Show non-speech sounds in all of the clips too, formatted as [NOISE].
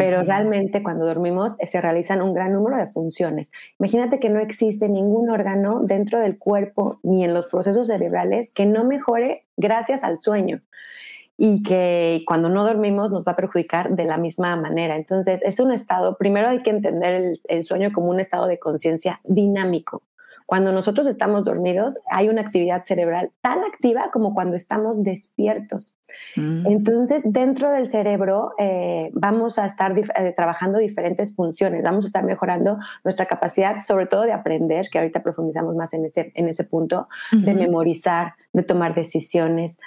pero realmente cuando dormimos eh, se realizan un gran número de funciones. Imagínate que no existe ningún órgano dentro del cuerpo ni en los procesos cerebrales que no mejore gracias al sueño y que cuando no dormimos nos va a perjudicar de la misma manera. Entonces, es un estado, primero hay que entender el, sueño como un estado de conciencia dinámico. Cuando nosotros estamos dormidos, hay una actividad cerebral tan activa como cuando estamos despiertos. Mm. Entonces, dentro del cerebro eh, vamos a estar eh, trabajando diferentes funciones, vamos a estar mejorando nuestra capacidad, sobre todo de aprender, que ahorita profundizamos más en ese, en ese punto, de memorizar, de tomar decisiones,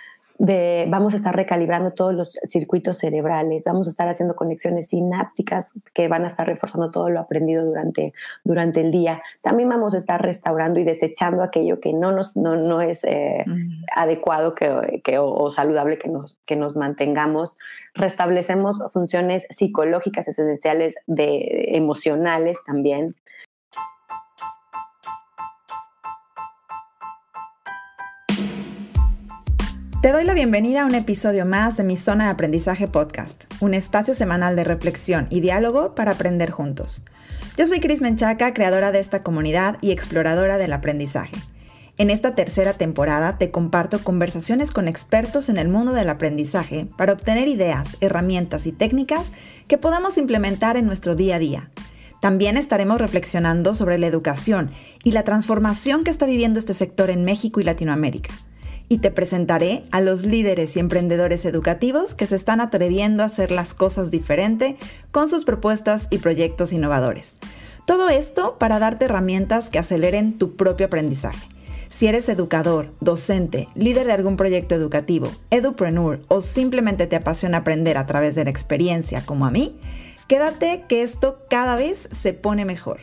vamos a estar recalibrando todos los circuitos cerebrales, vamos a estar haciendo conexiones sinápticas que van a estar reforzando todo lo aprendido durante, durante el día. También vamos a estar restaurando y desechando aquello que no, nos, no, es eh, adecuado que, que, o, saludable que nos, que nos mantengamos. Restablecemos funciones psicológicas esenciales, de, emocionales también. Te doy la bienvenida a un episodio más de mi Zona de Aprendizaje Podcast, un espacio semanal de reflexión y diálogo para aprender juntos. Yo soy Cris Menchaca, creadora de esta comunidad y exploradora del aprendizaje. En esta tercera temporada te comparto conversaciones con expertos en el mundo del aprendizaje para obtener ideas, herramientas y técnicas que podamos implementar en nuestro día a día. También estaremos reflexionando sobre la educación y la transformación que está viviendo este sector en México y Latinoamérica y te presentaré a los líderes y emprendedores educativos que se están atreviendo a hacer las cosas diferente con sus propuestas y proyectos innovadores. Todo esto para darte herramientas que aceleren tu propio aprendizaje. Si eres educador, docente, líder de algún proyecto educativo, edupreneur o simplemente te apasiona aprender a través de la experiencia como a mí, quédate que esto cada vez se pone mejor.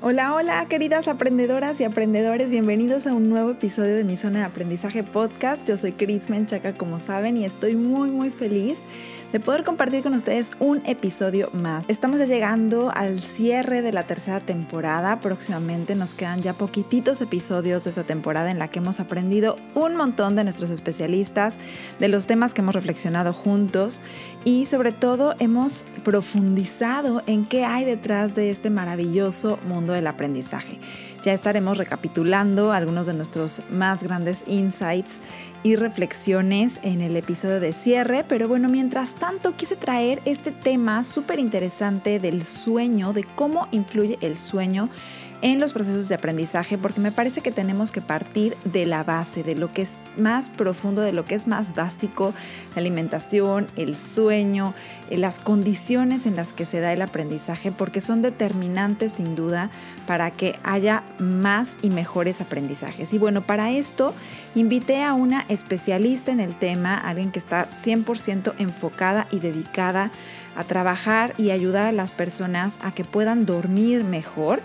Hola, hola, queridas aprendedoras y aprendedores, bienvenidos a un nuevo episodio de mi zona de aprendizaje podcast. Yo soy Cris Menchaca, como saben, y estoy muy, muy feliz de poder compartir con ustedes un episodio más. Estamos ya llegando al cierre de la tercera temporada. Próximamente nos quedan ya poquititos episodios de esta temporada en la que hemos aprendido un montón de nuestros especialistas, de los temas que hemos reflexionado juntos y sobre todo hemos profundizado en qué hay detrás de este maravilloso mundo del aprendizaje. Ya estaremos recapitulando algunos de nuestros más grandes insights y reflexiones en el episodio de cierre, pero bueno, mientras tanto quise traer este tema súper interesante del sueño, de cómo influye el sueño en los procesos de aprendizaje porque me parece que tenemos que partir de la base, de lo que es más profundo, de lo que es más básico, la alimentación, el sueño, eh, las condiciones en las que se da el aprendizaje porque son determinantes sin duda para que haya más y mejores aprendizajes. Y bueno, para esto invité a una especialista en el tema, alguien que está 100% enfocada y dedicada a trabajar y ayudar a las personas a que puedan dormir mejor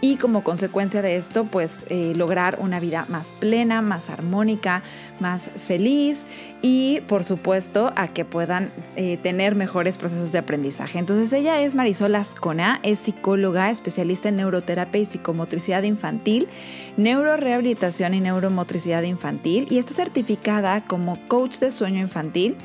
y como consecuencia de esto pues eh, lograr una vida más plena, más armónica, más feliz y por supuesto a que puedan eh, tener mejores procesos de aprendizaje. Entonces ella es Marisol Ascona, es psicóloga, especialista en neuroterapia y psicomotricidad infantil, neurorehabilitación y neuromotricidad infantil y está certificada como coach de sueño infantil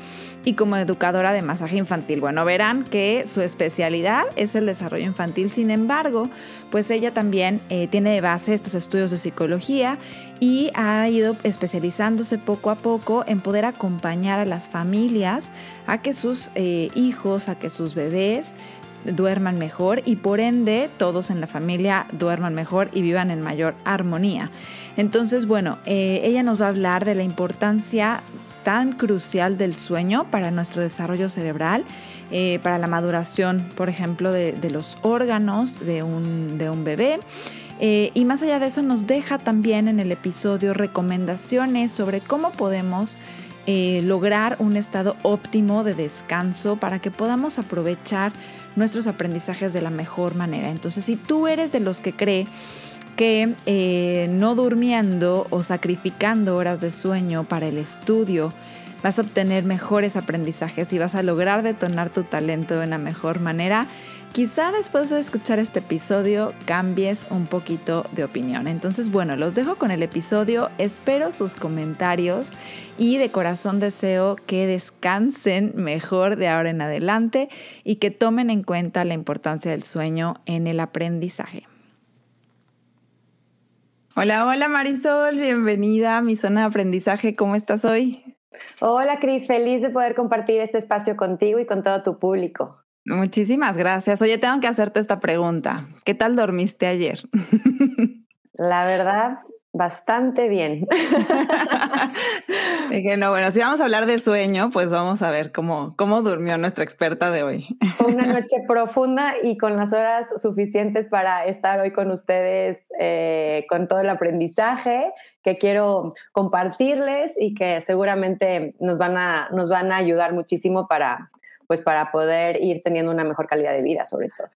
y como educadora de masaje infantil. Bueno, verán que su especialidad es el desarrollo infantil, sin embargo, pues ella también eh, tiene de base estos estudios de psicología y ha ido especializándose poco a poco en poder acompañar a las familias a que sus eh, hijos, a que sus bebés duerman mejor y por ende todos en la familia duerman mejor y vivan en mayor armonía. Entonces, bueno, eh, ella nos va a hablar de la importancia tan crucial del sueño para nuestro desarrollo cerebral, eh, para la maduración, por ejemplo, de, los órganos de un, bebé. Eh, y más allá de eso nos deja también en el episodio recomendaciones sobre cómo podemos eh, lograr un estado óptimo de descanso para que podamos aprovechar nuestros aprendizajes de la mejor manera. Entonces, si tú eres de los que cree que eh, no durmiendo o sacrificando horas de sueño para el estudio vas a obtener mejores aprendizajes y vas a lograr detonar tu talento de una mejor manera, Quizá después de escuchar este episodio cambies un poquito de opinión. Entonces, bueno, los dejo con el episodio, espero sus comentarios y de corazón deseo que descansen mejor de ahora en adelante y que tomen en cuenta la importancia del sueño en el aprendizaje. Hola, hola Marisol, bienvenida a mi zona de aprendizaje. ¿Cómo estás hoy? Hola Cris, feliz de poder compartir este espacio contigo y con todo tu público. Muchísimas gracias. Oye, tengo que hacerte esta pregunta. ¿Qué tal dormiste ayer? [LAUGHS] La verdad, bastante bien. [LAUGHS] Dije, no, bueno, si vamos a hablar de sueño, pues vamos a ver cómo, cómo durmió nuestra experta de hoy. Una [LAUGHS] noche profunda y con las horas suficientes para estar hoy con ustedes eh, con todo el aprendizaje que quiero compartirles y que seguramente nos van a, nos van a ayudar muchísimo para pues para poder ir teniendo una mejor calidad de vida sobre todo.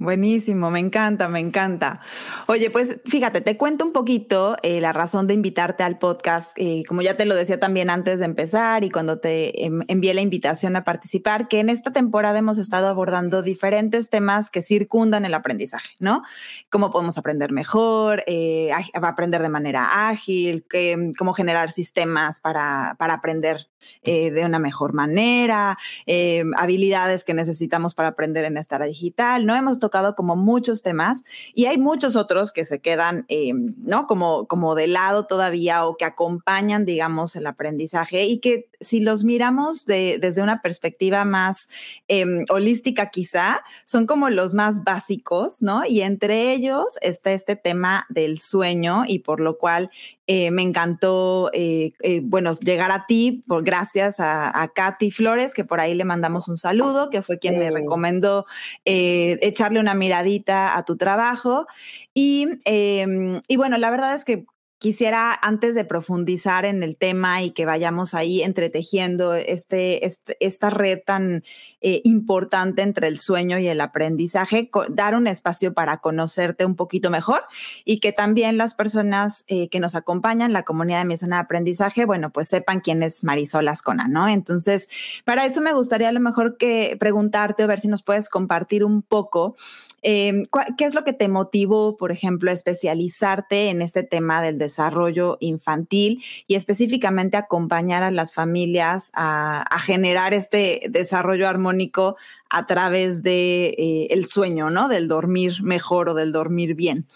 Buenísimo, me encanta, me encanta. Oye, pues fíjate, te cuento un poquito eh, la razón de invitarte al podcast, eh, como ya te lo decía también antes de empezar y cuando te em, envié la invitación a participar, que en esta temporada hemos estado abordando diferentes temas que circundan el aprendizaje, ¿no? Cómo podemos aprender mejor, eh, aprender de manera ágil, cómo generar sistemas para, para aprender eh, de una mejor manera, eh, habilidades que necesitamos para aprender en esta era digital, ¿no? Hemos tocado como muchos temas y hay muchos otros que se quedan, eh, ¿no? Como, como de lado todavía o que acompañan, digamos, el aprendizaje y que si los miramos desde una perspectiva más em, holística quizá, son como los más básicos, ¿no? Y entre ellos está este tema del sueño y por lo cual eh, me encantó, eh, eh, bueno, llegar a ti, por, gracias a, a, Katy Flores, que por ahí le mandamos un saludo, que fue quien me recomendó echarle una miradita a tu trabajo. Y, em, y bueno, la verdad es que quisiera, antes de profundizar en el tema y que vayamos ahí entretejiendo este, este esta red tan eh, importante entre el sueño y el aprendizaje, dar un espacio para conocerte un poquito mejor y que también las personas eh, que nos acompañan, la comunidad de mi zona de aprendizaje, bueno, pues sepan quién es Marisol Ascona, ¿no? Entonces, para eso me gustaría a lo mejor que preguntarte o ver si nos puedes compartir un poco Em, ¿Qué es lo que te motivó, por ejemplo, a especializarte en este tema del desarrollo infantil y específicamente acompañar a las familias a, generar este desarrollo armónico a través de eh, sueño, ¿no? Del dormir mejor o del dormir bien.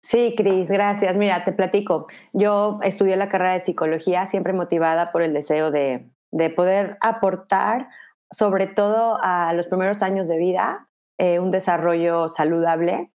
Sí, Cris, gracias. Mira, te platico. Yo estudié la carrera de psicología siempre motivada por el deseo de, de poder aportar sobre todo a los primeros años de vida eh, un desarrollo saludable,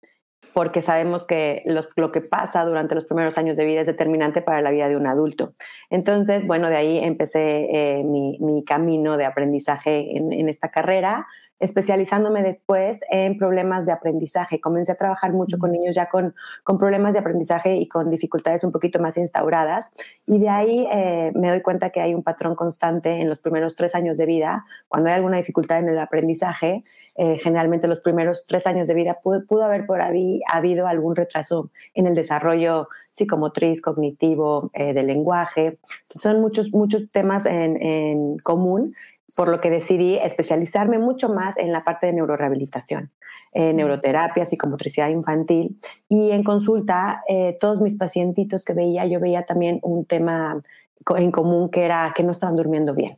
porque sabemos que lo que pasa durante los primeros años de vida es determinante para la vida de un adulto. Entonces, bueno, de ahí empecé eh, mi, camino de aprendizaje en, en esta carrera especializándome después en problemas de aprendizaje. Comencé a trabajar mucho con niños ya con, con problemas de aprendizaje y con dificultades un poquito más instauradas. Y de ahí eh, me doy cuenta que hay un patrón constante en los primeros tres años de vida. Cuando hay alguna dificultad en el aprendizaje, eh, generalmente los primeros tres años de vida pudo, haber por ahí habido algún retraso en el desarrollo psicomotriz, cognitivo, eh, del lenguaje. Son muchos, muchos temas en, en común por lo que decidí especializarme mucho más en la parte de neurorehabilitación, neuroterapia, psicomotricidad infantil y en consulta eh, todos mis pacientitos que veía, yo veía también un tema en común que era que no estaban durmiendo bien.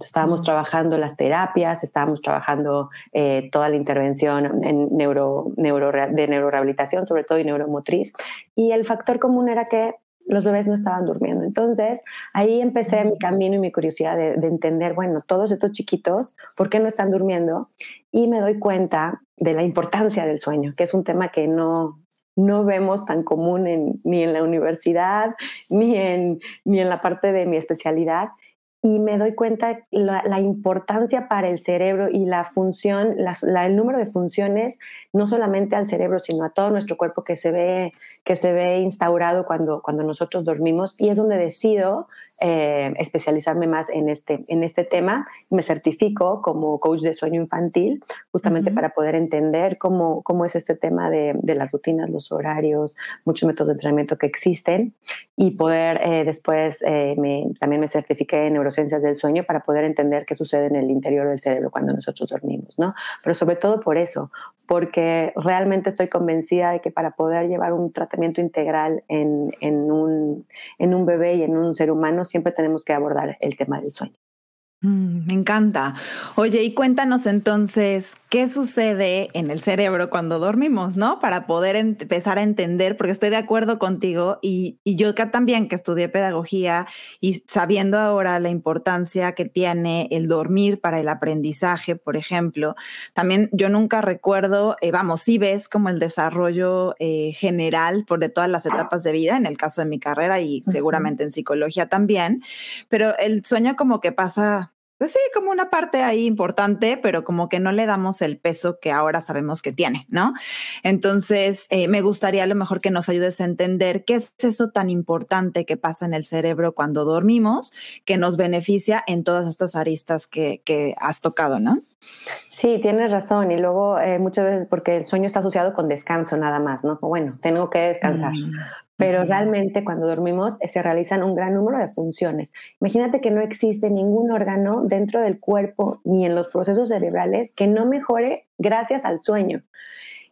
Estábamos trabajando las terapias, estábamos trabajando eh, toda la intervención en neuro, neuro, de neurorehabilitación, sobre todo y neuromotriz. Y el factor común era que los bebés no estaban durmiendo. Entonces, ahí empecé mi camino y mi curiosidad de, entender, bueno, todos estos chiquitos, ¿por qué no están durmiendo? Y me doy cuenta de la importancia del sueño, que es un tema que no, no vemos tan común ni en la universidad, ni en, ni en la parte de mi especialidad. Y me doy cuenta la, la importancia para el cerebro y la función, el número de funciones no solamente al cerebro, sino a todo nuestro cuerpo que se ve, que se ve instaurado cuando, cuando nosotros dormimos. Y es donde decido eh, especializarme más en este, en este tema. Me certifico como coach de sueño infantil, justamente para poder entender cómo, cómo es este tema de, de, las rutinas, los horarios, muchos métodos de entrenamiento que existen y poder eh, después, eh, me, también me certifiqué en neurociencias del sueño para poder entender qué sucede en el interior del cerebro cuando nosotros dormimos, ¿no? Pero sobre todo por eso, porque realmente estoy convencida de que para poder llevar un tratamiento integral en, en, un, en un bebé y en un ser humano, siempre tenemos que abordar el tema del sueño. Mm, me encanta. Oye, y cuéntanos entonces, ¿qué sucede en el cerebro cuando dormimos, no? Para poder empezar a entender, porque estoy de acuerdo contigo y, y yo también que estudié pedagogía y sabiendo ahora la importancia que tiene el dormir para el aprendizaje, por ejemplo, también yo nunca recuerdo, eh, vamos, sí ves como el desarrollo eh, general por de todas las etapas de vida, en el caso de mi carrera y seguramente en psicología también, pero el sueño como que pasa pues sí, como una parte ahí importante, pero como que no le damos el peso que ahora sabemos que tiene, ¿no? Entonces, eh, me gustaría a lo mejor que nos ayudes a entender qué es eso tan importante que pasa en el cerebro cuando dormimos, que nos beneficia en todas estas aristas que, que has tocado, ¿no? Sí, tienes razón. Y luego eh, muchas veces porque el sueño está asociado con descanso nada más, ¿no? Bueno, tengo que descansar. Mm, Pero realmente cuando dormimos eh, se realizan un gran número de funciones. Imagínate que no existe ningún órgano dentro del cuerpo ni en los procesos cerebrales que no mejore gracias al sueño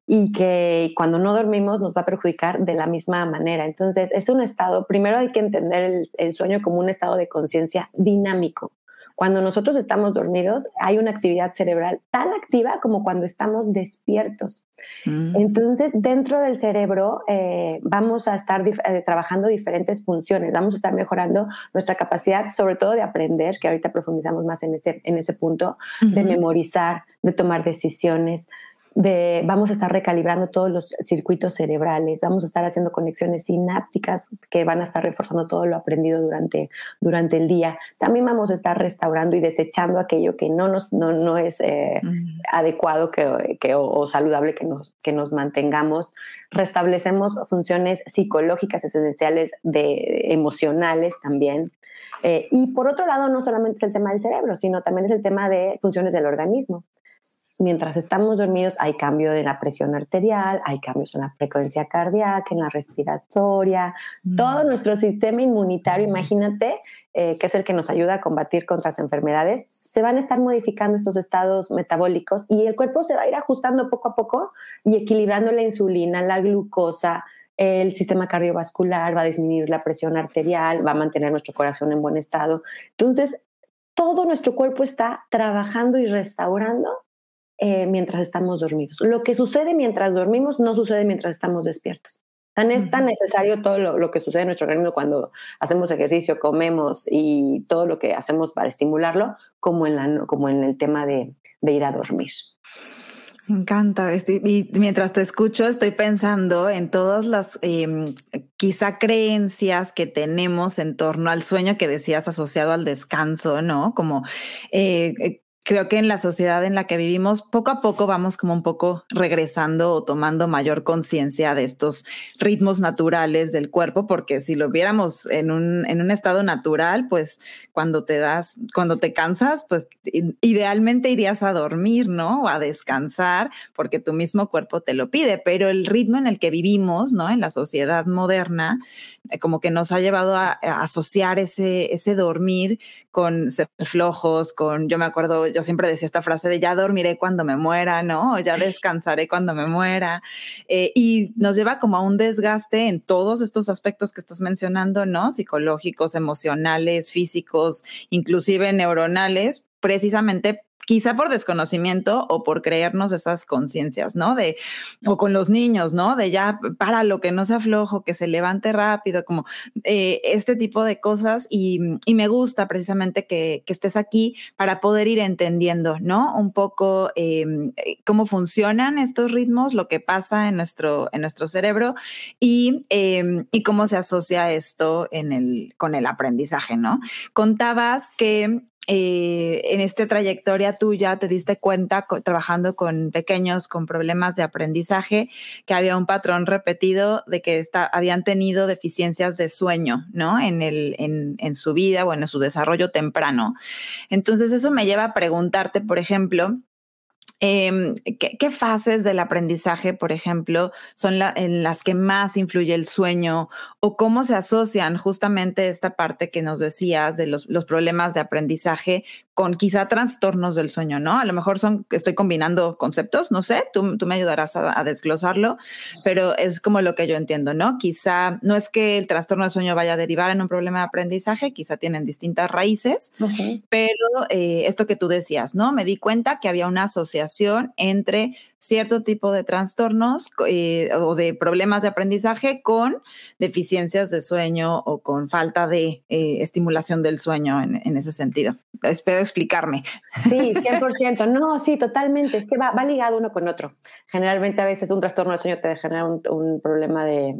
y que cuando no dormimos nos va a perjudicar de la misma manera. Entonces, es un estado, primero hay que entender el sueño como un estado de conciencia dinámico. Cuando nosotros estamos dormidos, hay una actividad cerebral tan activa como cuando estamos despiertos. Mm. Entonces, dentro del cerebro eh, vamos a estar eh, trabajando diferentes funciones, vamos a estar mejorando nuestra capacidad, sobre todo de aprender, que ahorita profundizamos más en ese, en ese punto, de memorizar, de tomar decisiones, vamos a estar recalibrando todos los circuitos cerebrales, vamos a estar haciendo conexiones sinápticas que van a estar reforzando todo lo aprendido durante, durante el día. También vamos a estar restaurando y desechando aquello que no, nos, no, no es eh, adecuado que, que, o, saludable que nos, que nos mantengamos. Restablecemos funciones psicológicas esenciales, de, emocionales también. Eh, y por otro lado, no solamente es el tema del cerebro, sino también es el tema de funciones del organismo mientras estamos dormidos hay cambio de la presión arterial, hay cambios en la frecuencia cardíaca, en la respiratoria, mm. todo nuestro sistema inmunitario, imagínate, eh, que es el que nos ayuda a combatir contra las enfermedades, se van a estar modificando estos estados metabólicos y el cuerpo se va a ir ajustando poco a poco y equilibrando la insulina, la glucosa, el sistema cardiovascular, va a disminuir la presión arterial, va a mantener nuestro corazón en buen estado. Entonces, todo nuestro cuerpo está trabajando y restaurando eh, mientras estamos dormidos. Lo que sucede mientras dormimos no sucede mientras estamos despiertos. Tan es tan necesario todo lo, que sucede en nuestro organismo cuando hacemos ejercicio, comemos y todo lo que hacemos para estimularlo, como en, la, como en el tema de, ir a dormir. Me encanta. Y mientras te escucho, estoy pensando en todas las em, quizá creencias que tenemos en torno al sueño que decías asociado al descanso, ¿no? Como eh, creo que en la sociedad en la que vivimos, poco a poco vamos como un poco regresando o tomando mayor conciencia de estos ritmos naturales del cuerpo, porque si lo viéramos en un, en un estado natural, pues cuando te das, cuando te cansas, pues idealmente irías a dormir, ¿no? O a descansar, porque tu mismo cuerpo te lo pide, pero el ritmo en el que vivimos, ¿no? En la sociedad moderna, eh, como que nos ha llevado a, asociar ese, ese dormir con ser flojos, con, yo me acuerdo, yo siempre decía esta frase de ya dormiré cuando me muera, ¿no? O ya descansaré cuando me muera. Eh, y nos lleva como a un desgaste en todos estos aspectos que estás mencionando, ¿no? Psicológicos, emocionales, físicos, inclusive neuronales, precisamente quizá por desconocimiento o por creernos esas conciencias, ¿no? De, o con los niños, ¿no? De ya para lo que no se aflojo, que se levante rápido, como eh, este tipo de cosas. Y, me gusta precisamente que, estés aquí para poder ir entendiendo, ¿no? Un poco eh, cómo funcionan estos ritmos, lo que pasa en nuestro, en nuestro cerebro y, em, y cómo se asocia esto en el, con el aprendizaje, ¿no? Contabas que eh, en esta trayectoria tuya te diste cuenta trabajando con pequeños con problemas de aprendizaje que había un patrón repetido de que habían tenido deficiencias de sueño, ¿no? En, el, en, en su vida o en su desarrollo temprano. Entonces eso me lleva a preguntarte, por ejemplo, Em, ¿qué, fases del aprendizaje, por ejemplo, son en las que más influye el sueño o cómo se asocian justamente esta parte que nos decías de los, los problemas de aprendizaje con quizá trastornos del sueño, ¿no? A lo mejor son, estoy combinando conceptos, no sé, tú, tú me ayudarás a, desglosarlo, pero es como lo que yo entiendo, ¿no? Quizá no es que el trastorno del sueño vaya a derivar en un problema de aprendizaje, quizá tienen distintas raíces, pero eh, esto que tú decías, ¿no? Me di cuenta que había una asociación entre cierto tipo de trastornos eh, o de problemas de aprendizaje con deficiencias de sueño o con falta de eh, estimulación del sueño en, en ese sentido. Espero explicarme. Sí, [LAUGHS] 100%. No, sí, totalmente. Es que va, va, ligado uno con otro. Generalmente a veces un trastorno del sueño te genera un, un problema de,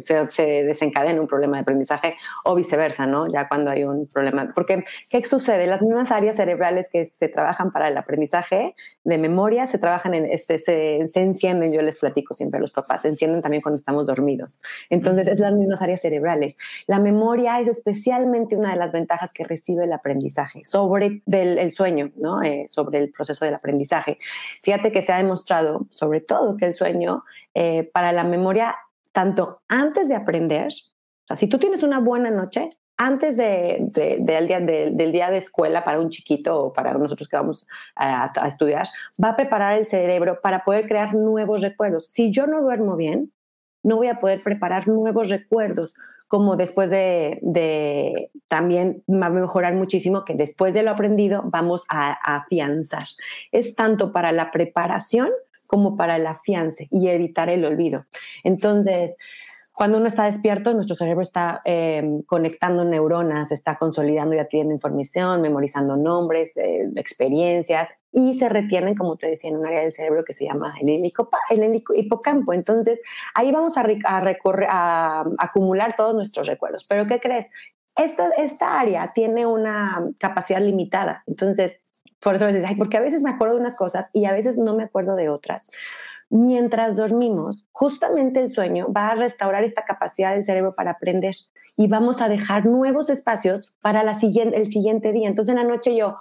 se, desencadena un problema de aprendizaje o viceversa, ¿no? Ya cuando hay un problema. Porque, ¿qué sucede? Las mismas áreas cerebrales que se trabajan para el aprendizaje de memoria se trabajan en, este, se, se encienden, yo les platico siempre a los papás, se encienden también cuando estamos dormidos. Entonces, es las mismas áreas cerebrales. La memoria es especialmente una de las ventajas que recibe el aprendizaje sobre el sueño, ¿no? Eh, sobre el proceso del aprendizaje. Fíjate que se ha demostrado, sobre todo, que el sueño eh, para la memoria, tanto antes de aprender, o sea, si tú tienes una buena noche, antes de, del, día, de escuela para un chiquito o para nosotros que vamos a, estudiar, va a preparar el cerebro para poder crear nuevos recuerdos. Si yo no duermo bien, no voy a poder preparar nuevos recuerdos, como después de, también mejorar muchísimo que después de lo aprendido vamos a, a afianzar. Es tanto para la preparación como para el afiance y evitar el olvido. Entonces, cuando uno está despierto, nuestro cerebro está em, conectando neuronas, está consolidando y adquiriendo información, memorizando nombres, eh, experiencias y se retienen, como te decía, en un área del cerebro que se llama el, el hipocampo. Entonces, ahí vamos a, a, acumular todos nuestros recuerdos. Pero, ¿qué crees? Esta, esta área tiene una capacidad limitada. Entonces, por eso a veces, ay, porque a veces me acuerdo de unas cosas y a veces no me acuerdo de otras mientras dormimos, justamente el sueño va a restaurar esta capacidad del cerebro para aprender y vamos a dejar nuevos espacios para la siguiente, el siguiente día. Entonces en la noche yo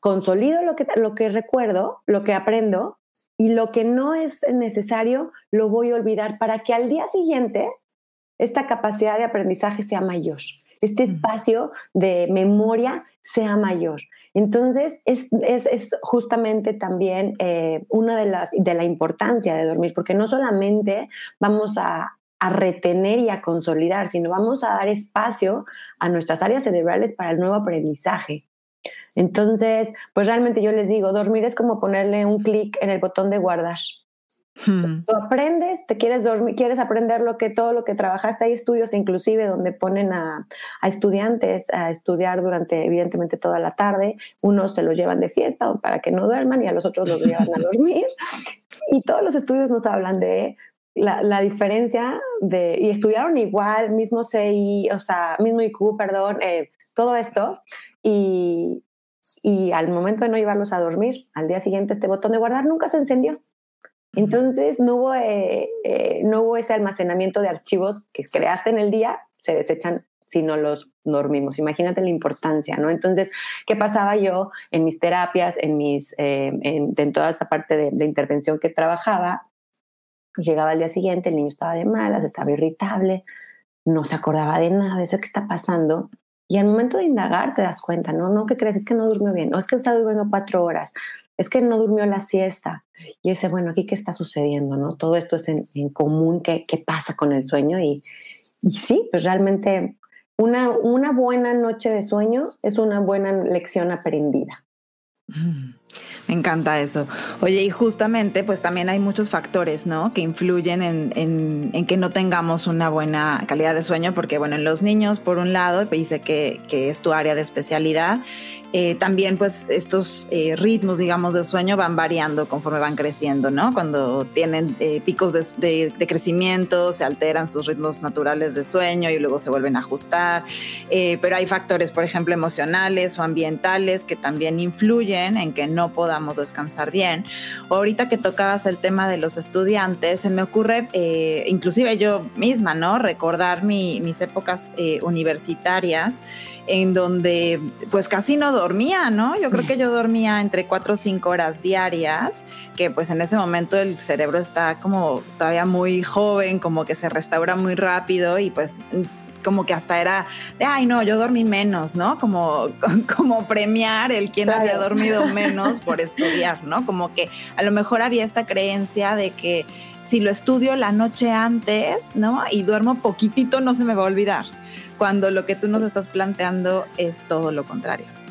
consolido lo que, lo que recuerdo, lo que aprendo y lo que no es necesario lo voy a olvidar para que al día siguiente esta capacidad de aprendizaje sea mayor, este espacio de memoria sea mayor. Entonces, es, justamente también eh, una de las de la importancia de dormir, porque no solamente vamos a, a retener y a consolidar, sino vamos a dar espacio a nuestras áreas cerebrales para el nuevo aprendizaje. Entonces, pues realmente yo les digo, dormir es como ponerle un clic en el botón de guardar. Hmm. Aprendes, te quieres dormir, quieres aprender lo que todo lo que trabajaste. Hay estudios inclusive donde ponen a, estudiantes a estudiar durante evidentemente toda la tarde. Unos se los llevan de fiesta para que no duerman y a los otros los llevan a dormir. Y todos los estudios nos hablan de la, diferencia de, y estudiaron igual, mismo CI, o sea, mismo IQ, perdón, eh, todo esto. Y, y al momento de no llevarlos a dormir, al día siguiente este botón de guardar nunca se encendió. Entonces no hubo, eh, eh, no hubo ese almacenamiento de archivos que creaste en el día, se desechan si no los dormimos. Imagínate la importancia, ¿no? Entonces, ¿qué pasaba yo en mis terapias, en, mis, eh, en, toda esta parte de, de, intervención que trabajaba? Llegaba al día siguiente, el niño estaba de malas, estaba irritable, no se acordaba de nada de eso que está pasando. Y al momento de indagar te das cuenta, ¿no? No, ¿qué crees? Es que no durmió bien, no es que está durmiendo cuatro horas, es que no durmió la siesta. Y yo dice, bueno, aquí qué está sucediendo, ¿no? Todo esto es en, común, ¿qué, ¿qué, pasa con el sueño? Y, sí, pues realmente una, una buena noche de sueño es una buena lección aprendida. Mm. Me encanta eso. Oye, y justamente, pues también hay muchos factores, ¿no? Que influyen en, en, que no tengamos una buena calidad de sueño, porque, bueno, en los niños, por un lado, dice que, que es tu área de especialidad, eh, también pues estos eh, ritmos, digamos, de sueño van variando conforme van creciendo, ¿no? Cuando tienen eh, picos de, crecimiento, se alteran sus ritmos naturales de sueño y luego se vuelven a ajustar. pero hay factores, por ejemplo, emocionales o ambientales que también influyen en que no podamos descansar bien. Ahorita que tocabas el tema de los estudiantes, se me ocurre, inclusive yo misma, ¿no? Recordar mis épocas universitarias en donde pues casi no dormía, ¿no? Yo creo que yo [LAUGHS] dormía entre cuatro o cinco horas diarias, que pues en ese momento el cerebro está como todavía muy joven, como que se restaura muy rápido y pues como que hasta era de, ay, no, yo dormí menos, ¿no? Como, [LAUGHS] como premiar el quien había dormido [LAUGHS] menos por estudiar, ¿no? Como que a lo mejor había esta creencia de que si lo estudio la noche antes, ¿no? Y duermo poquitito, no se me va a olvidar cuando lo que tú nos estás planteando es todo lo contrario.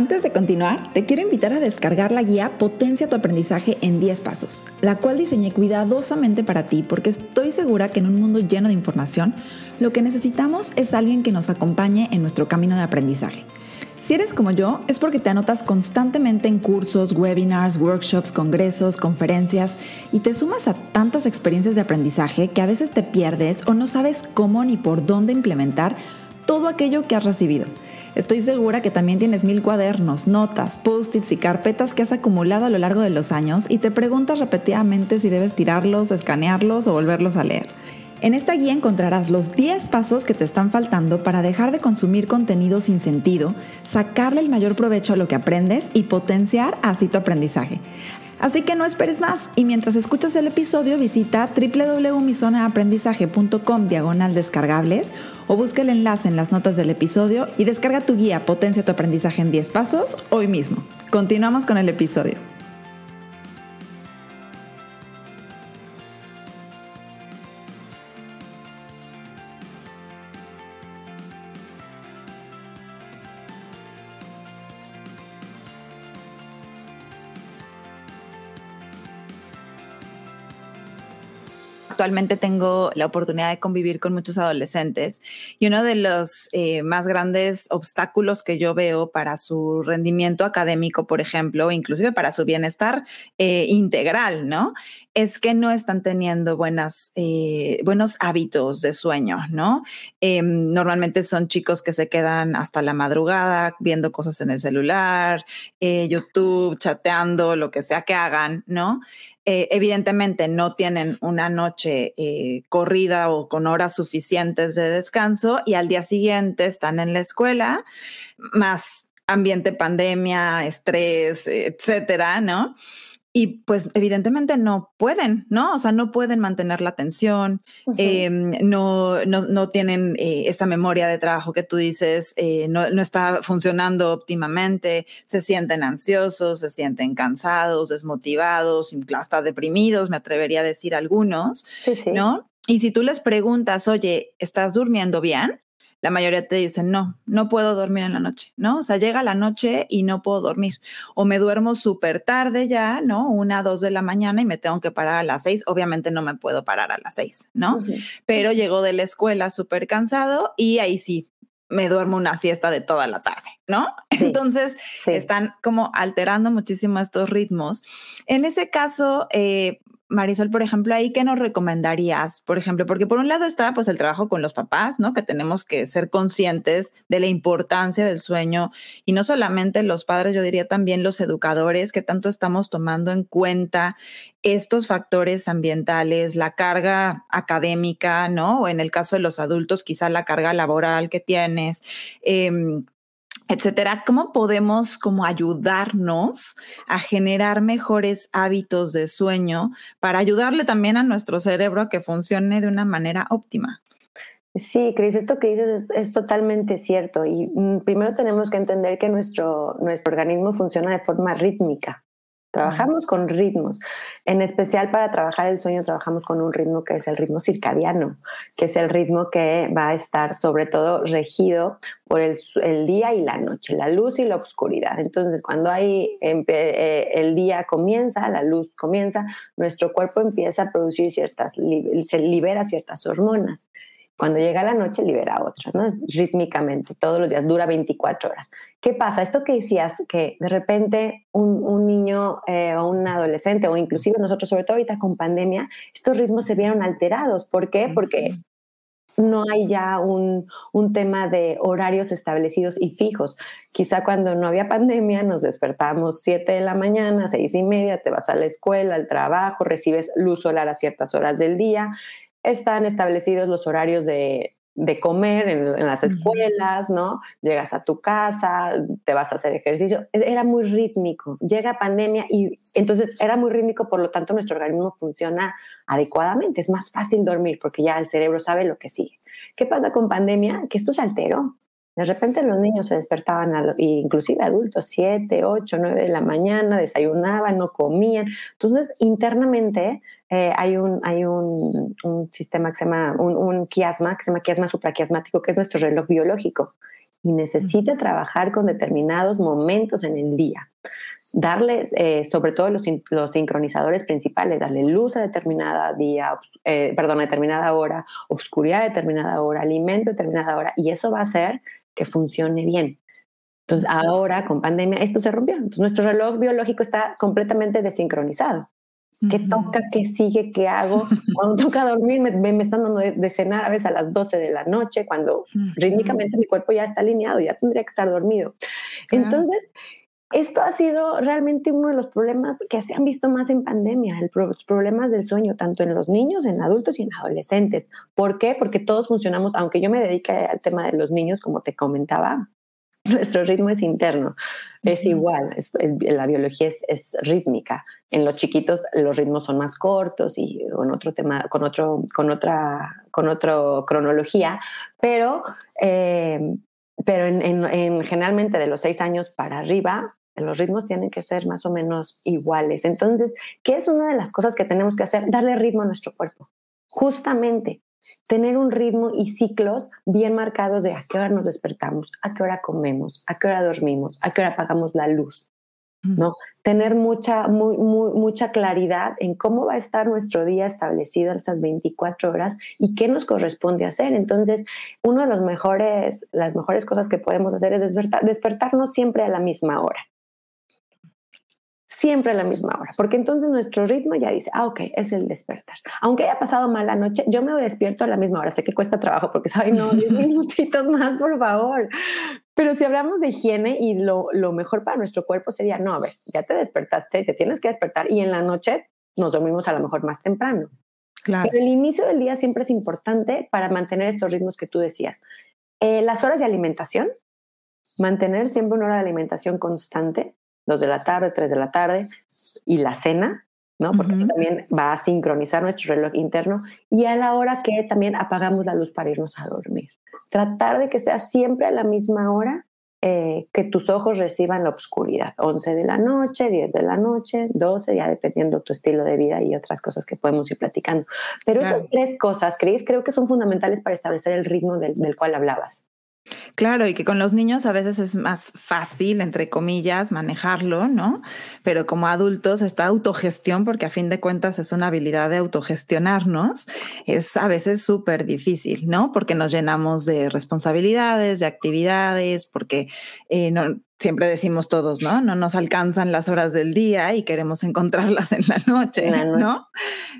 Antes de continuar, te quiero invitar a descargar la guía Potencia tu aprendizaje en 10 pasos, la cual diseñé cuidadosamente para ti porque estoy segura que en un mundo lleno de información, lo que necesitamos es alguien que nos acompañe en nuestro camino de aprendizaje. Si eres como yo, es porque te anotas constantemente en cursos, webinars, workshops, congresos, conferencias y te sumas a tantas experiencias de aprendizaje que a veces te pierdes o no sabes cómo ni por dónde implementar todo aquello que has recibido. Estoy segura que también tienes mil cuadernos, notas, post-its y carpetas que has acumulado a lo largo de los años y te preguntas repetidamente si debes tirarlos, escanearlos o volverlos a leer. En esta guía encontrarás los 10 pasos que te están faltando para dejar de consumir contenido sin sentido, sacarle el mayor provecho a lo que aprendes y potenciar así tu aprendizaje. Así que no esperes más y mientras escuchas el episodio visita www.mizonaaprendizaje.com diagonal descargables o busca el enlace en las notas del episodio y descarga tu guía Potencia tu aprendizaje en 10 pasos hoy mismo. Continuamos con el episodio. Actualmente tengo la oportunidad de convivir con muchos adolescentes y uno de los eh, más grandes obstáculos que yo veo para su rendimiento académico, por ejemplo, inclusive para su bienestar eh, integral, ¿no? Es que no están teniendo buenas, eh, buenos hábitos de sueño, ¿no? Em, normalmente son chicos que se quedan hasta la madrugada viendo cosas en el celular, YouTube, chateando, lo que sea que hagan, ¿no? Eh, evidentemente no tienen una noche eh, corrida o con horas suficientes de descanso y al día siguiente están en la escuela, más ambiente pandemia, estrés, etcétera, ¿no? Y pues evidentemente no pueden, ¿no? O sea, no pueden mantener la atención, em, no, no, no, tienen eh, esta memoria de trabajo que tú dices, eh, no, no, está funcionando óptimamente, se sienten ansiosos, se sienten cansados, desmotivados, hasta deprimidos, me atrevería a decir algunos, ¿no? Y si tú les preguntas, oye, ¿estás durmiendo bien? La mayoría te dicen, no, no puedo dormir en la noche, ¿no? O sea, llega la noche y no puedo dormir. O me duermo súper tarde ya, ¿no? Una, dos de la mañana y me tengo que parar a las seis. Obviamente no me puedo parar a las seis, ¿no? Pero llego de la escuela súper cansado y ahí sí, me duermo una siesta de toda la tarde, ¿no? [LAUGHS] Entonces, están como alterando muchísimo estos ritmos. En ese caso, eh, Marisol, por ejemplo, ahí, ¿qué nos recomendarías? Por ejemplo, porque por un lado está pues el trabajo con los papás, ¿no? Que tenemos que ser conscientes de la importancia del sueño y no solamente los padres, yo diría también los educadores, que tanto estamos tomando en cuenta estos factores ambientales, la carga académica, ¿no? O en el caso de los adultos, quizá la carga laboral que tienes. Eh, etcétera, ¿cómo podemos como ayudarnos a generar mejores hábitos de sueño para ayudarle también a nuestro cerebro a que funcione de una manera óptima? Sí, Cris, esto que dices es, totalmente cierto. Y mm, primero tenemos que entender que nuestro, nuestro organismo funciona de forma rítmica. Trabajamos con ritmos. En especial para trabajar el sueño, trabajamos con un ritmo que es el ritmo circadiano, que es el ritmo que va a estar sobre todo regido por el, día y la noche, la luz y la oscuridad. Entonces, cuando hay, eh, el día comienza, la luz comienza, nuestro cuerpo empieza a producir ciertas, se libera ciertas hormonas. Cuando llega la noche libera otras, ¿no? Rítmicamente, todos los días, dura 24 horas. ¿Qué pasa? Esto que decías, que de repente un, niño eh, o un adolescente, o inclusive nosotros, sobre todo ahorita con pandemia, estos ritmos se vieron alterados. ¿Por qué? Porque no hay ya un, un, tema de horarios establecidos y fijos. Quizá cuando no había pandemia nos despertamos 7 de la mañana, seis y media, te vas a la escuela, al trabajo, recibes luz solar a ciertas horas del día están establecidos los horarios de, comer en, las escuelas, ¿no? Llegas a tu casa, te vas a hacer ejercicio. E, era muy rítmico. Llega pandemia y entonces era muy rítmico, por lo tanto nuestro organismo funciona adecuadamente. Es más fácil dormir porque ya el cerebro sabe lo que sigue. ¿Qué pasa con pandemia? Que esto se alteró. De repente los niños se despertaban, inclusive adultos, 7, 8, 9 de la mañana, desayunaban, no comían. Entonces, internamente eh, hay, un, hay un, un, sistema que se llama, un, un quiasma, que se llama quiasma supraquiasmático, que es nuestro reloj biológico y necesita trabajar con determinados momentos en el día. Darle, eh, sobre todo los, los, sincronizadores principales, darle luz a determinada día, eh, perdón, a determinada hora, oscuridad a determinada hora, alimento a determinada hora, y eso va a hacer que funcione bien. Entonces, ahora con pandemia, esto se rompió. Entonces, nuestro reloj biológico está completamente desincronizado. ¿Qué toca? ¿Qué sigue? ¿Qué hago? [LAUGHS] Cuando toca dormir, me, me, están dando de, cenar a veces a las 12 de la noche, cuando rítmicamente mi cuerpo ya está alineado, ya tendría que estar dormido. Entonces, esto ha sido realmente uno de los problemas que se han visto más en pandemia, los problemas del sueño, tanto en los niños, en adultos y en adolescentes. ¿Por qué? Porque todos funcionamos, aunque yo me dedique al tema de los niños, como te comentaba, [LAUGHS] nuestro ritmo es interno, es igual, la biología es, rítmica. En los chiquitos los ritmos son más cortos y con otro tema, con otro, con otra, con otra cronología, pero, eh, pero en, generalmente de los seis años para arriba los ritmos tienen que ser más o menos iguales. Entonces, ¿qué es una de las cosas que tenemos que hacer? Darle ritmo a nuestro cuerpo. Justamente, tener un ritmo y ciclos bien marcados de a qué hora nos despertamos, a qué hora comemos, a qué hora dormimos, a qué hora apagamos la luz. ¿no? Tener mucha, muy, mucha claridad en cómo va a estar nuestro día establecido esas 24 horas y qué nos corresponde hacer. Entonces, una de los mejores, las mejores cosas que podemos hacer es despertarnos siempre a la misma hora siempre a la misma hora, porque entonces nuestro ritmo ya dice, ah, ok, es el despertar. Aunque haya pasado mala noche, yo me despierto a la misma hora. Sé que cuesta trabajo porque, ¿sabes? No, [LAUGHS] 10 minutitos más, por favor. Pero si hablamos de higiene y lo, lo mejor para nuestro cuerpo sería, no, a ver, ya te despertaste, te tienes que despertar y en la noche nos dormimos a lo mejor más temprano. Claro. Pero el inicio del día siempre es importante para mantener estos ritmos que tú decías. Eh, las horas de alimentación, mantener siempre una hora de alimentación constante, 2 de la tarde, 3 de la tarde, y la cena, ¿no? Porque eso también va a sincronizar nuestro reloj interno y a la hora que también apagamos la luz para irnos a dormir. Tratar de que sea siempre a la misma hora eh, que tus ojos reciban la oscuridad. 11 de la noche, 10 de la noche, 12, ya dependiendo tu estilo de vida y otras cosas que podemos ir platicando. Pero esas tres cosas, Cris, creo que son fundamentales para establecer el ritmo del cual hablabas. Claro, y que con los niños a veces es más fácil, entre comillas, manejarlo, ¿no? Pero como adultos, esta autogestión, porque a fin de cuentas es una habilidad de autogestionarnos, es a veces súper difícil, ¿no? Porque nos llenamos de responsabilidades, de actividades, porque eh, no, siempre decimos todos, ¿no? No nos alcanzan las horas del día y queremos encontrarlas en la noche, ¿no?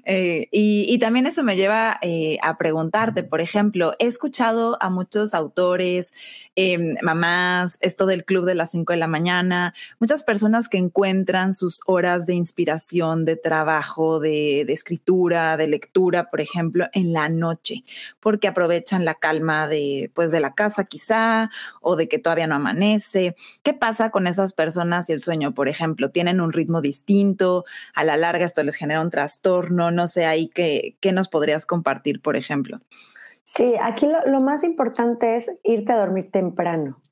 Eh, y, también eso me lleva eh, a preguntarte, por ejemplo, he escuchado a muchos autores, em, mamás, esto del club de las 5 de la mañana, muchas personas que encuentran sus horas de inspiración, de trabajo, de, escritura, de lectura, por ejemplo, en la noche, porque aprovechan la calma de, pues, de la casa quizá, o de que todavía no amanece. ¿Qué pasa con esas personas y el sueño? Por ejemplo, tienen un ritmo distinto, a la larga esto les genera un trastorno, no sé, ahí qué, qué nos podrías compartir, por ejemplo. Sí, aquí lo, más importante es irte a dormir temprano.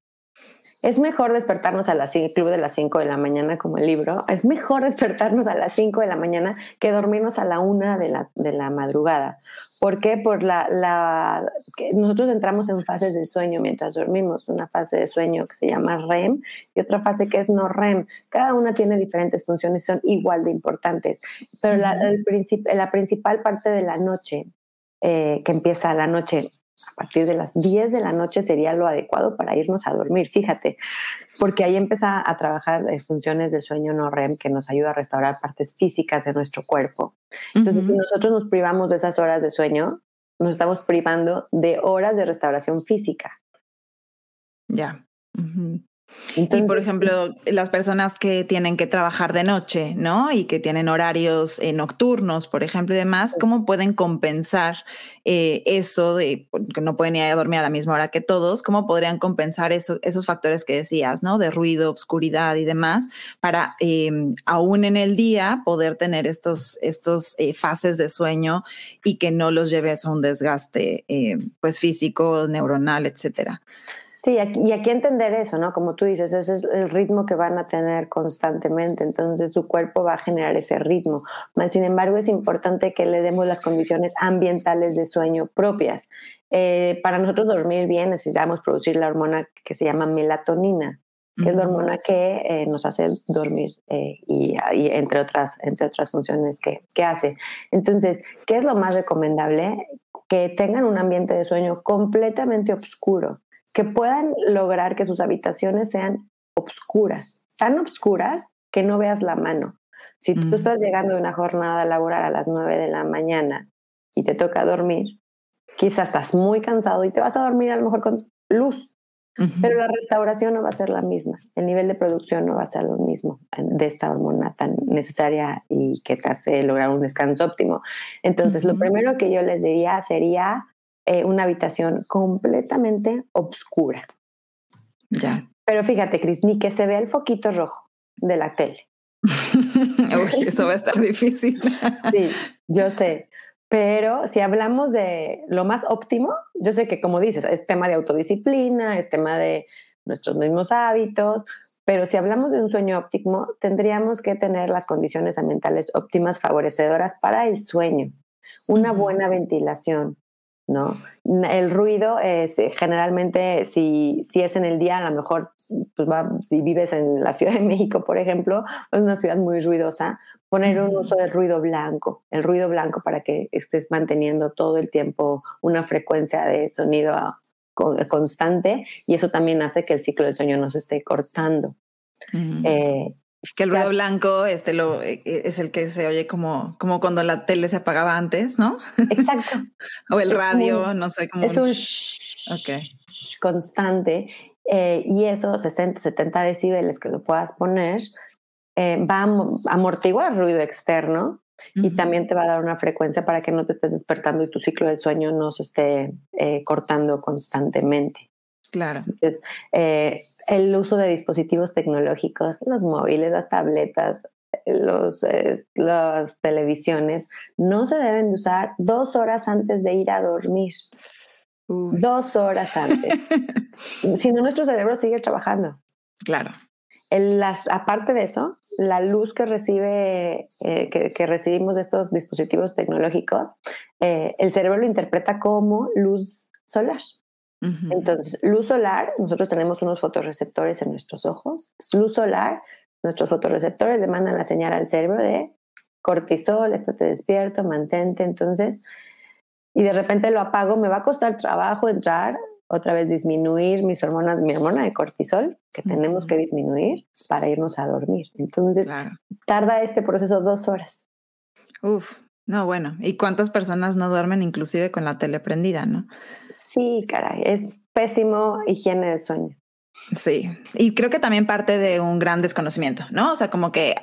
Es mejor despertarnos a las club de las 5 de la mañana como el libro. Es mejor [LAUGHS] despertarnos a las 5 de la mañana que dormirnos a la 1 de la, de la madrugada. ¿Por qué? Por la, la nosotros entramos en fases de sueño mientras dormimos, una fase de sueño que se llama REM y otra fase que es no REM. Cada una tiene diferentes funciones, son igual de importantes. Pero la, el la principal parte de la noche eh, que empieza la noche a partir de las 10 de la noche sería lo adecuado para irnos a dormir, fíjate, porque ahí empieza a trabajar funciones del sueño no REM que nos ayuda a restaurar partes físicas de nuestro cuerpo. Entonces, si nosotros nos privamos de esas horas de sueño, nos estamos privando de horas de restauración física. Ya y por ejemplo, las personas que tienen que trabajar de noche, ¿no? Y que tienen horarios eh, nocturnos, por ejemplo, y demás, ¿cómo pueden compensar eh, eso de que no pueden ir a dormir a la misma hora que todos? ¿Cómo podrían compensar esos factores que decías, ¿no? De ruido, obscuridad y demás, para em, aún en el día poder tener estos, estos eh, fases de sueño y que no los lleves a un desgaste, pues físico, neuronal, etcétera. Sí, y aquí entender eso, ¿no? Como tú dices, ese es el ritmo que van a tener constantemente, entonces su cuerpo va a generar ese ritmo. Sin embargo, es importante que le demos las condiciones ambientales de sueño propias. Eh, para nosotros dormir bien necesitamos producir la hormona que se llama melatonina, que es la hormona que eh, nos hace dormir eh, y, entre, otras, entre otras funciones que, que hace. Entonces, ¿qué es lo más recomendable? Que tengan un ambiente de sueño completamente oscuro que puedan lograr que sus habitaciones sean obscuras, tan obscuras que no veas la mano. Si tú estás llegando de una jornada laboral a las 9 de la mañana y te toca dormir, quizás estás muy cansado y te vas a dormir a lo mejor con luz, pero la restauración no va a ser la misma, el nivel de producción no va a ser lo mismo de esta hormona tan necesaria y que te hace lograr un descanso óptimo. Entonces, lo primero que yo les diría sería eh, una habitación completamente oscura. Ya. Pero fíjate, Cris, ni que se vea el foquito rojo de la tele. [LAUGHS] Uy, eso va a estar difícil. [LAUGHS] sí, yo sé. Pero si hablamos de lo más óptimo, yo sé que como dices, es tema de autodisciplina, es tema de nuestros mismos hábitos, pero si hablamos de un sueño óptimo, tendríamos que tener las condiciones ambientales óptimas favorecedoras para el sueño. Una buena ventilación, ¿no? El ruido es eh, generalmente, si, si es en el día, a lo mejor pues si vives en la Ciudad de México, por ejemplo, es una ciudad muy ruidosa, poner un uso de ruido blanco, el ruido blanco para que estés manteniendo todo el tiempo una frecuencia de sonido constante y eso también hace que el ciclo del sueño no se esté cortando. Que el ruido blanco este lo, e, e, es el que se oye como, como cuando la tele se apagaba antes, ¿no? Exacto. [LAUGHS] o el radio, no sé cómo. Es un constante eh, y eso, 60, 70 decibeles que lo puedas poner, eh, va a amortiguar ruido externo y también te va a dar una frecuencia para que no te estés despertando y tu ciclo del sueño no se esté eh, cortando constantemente. Claro. Entonces, eh, el uso de dispositivos tecnológicos, los móviles, las tabletas, los, eh, las televisiones, no se deben de usar dos horas antes de ir a dormir. Dos horas antes. [LAUGHS] si no, nuestro cerebro sigue trabajando. Claro. las, aparte de eso, la luz que recibe, eh, que, que, recibimos de estos dispositivos tecnológicos, el cerebro lo interpreta como luz solar. Entonces, luz solar, nosotros tenemos unos fotorreceptores en nuestros ojos. Luz solar, nuestros fotorreceptores le mandan la señal al cerebro de cortisol, estate despierto, mantente. Entonces, y de repente lo apago, me va a costar trabajo entrar, otra vez disminuir mis hormonas, mi hormona de cortisol, que tenemos que disminuir para irnos a dormir. Entonces, tarda este proceso dos horas. Uf, no, bueno, ¿y cuántas personas no duermen inclusive con la tele prendida, no? Sí, caray, es pésimo higiene del sueño. Sí, y creo que también parte de un gran desconocimiento, ¿no? O sea, como que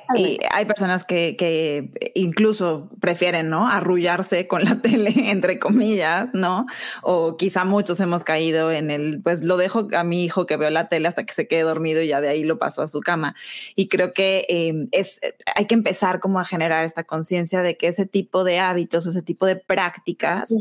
hay personas que, que, incluso prefieren, ¿no? Arrullarse con la [LAUGHS] tele, entre comillas, ¿no? O quizá muchos hemos caído en el, pues lo dejo a mi hijo que veo la tele hasta que se quede dormido y ya de ahí lo paso a su cama. Y creo que em, es, hay que empezar como a generar esta conciencia de que ese tipo de hábitos o ese tipo de prácticas,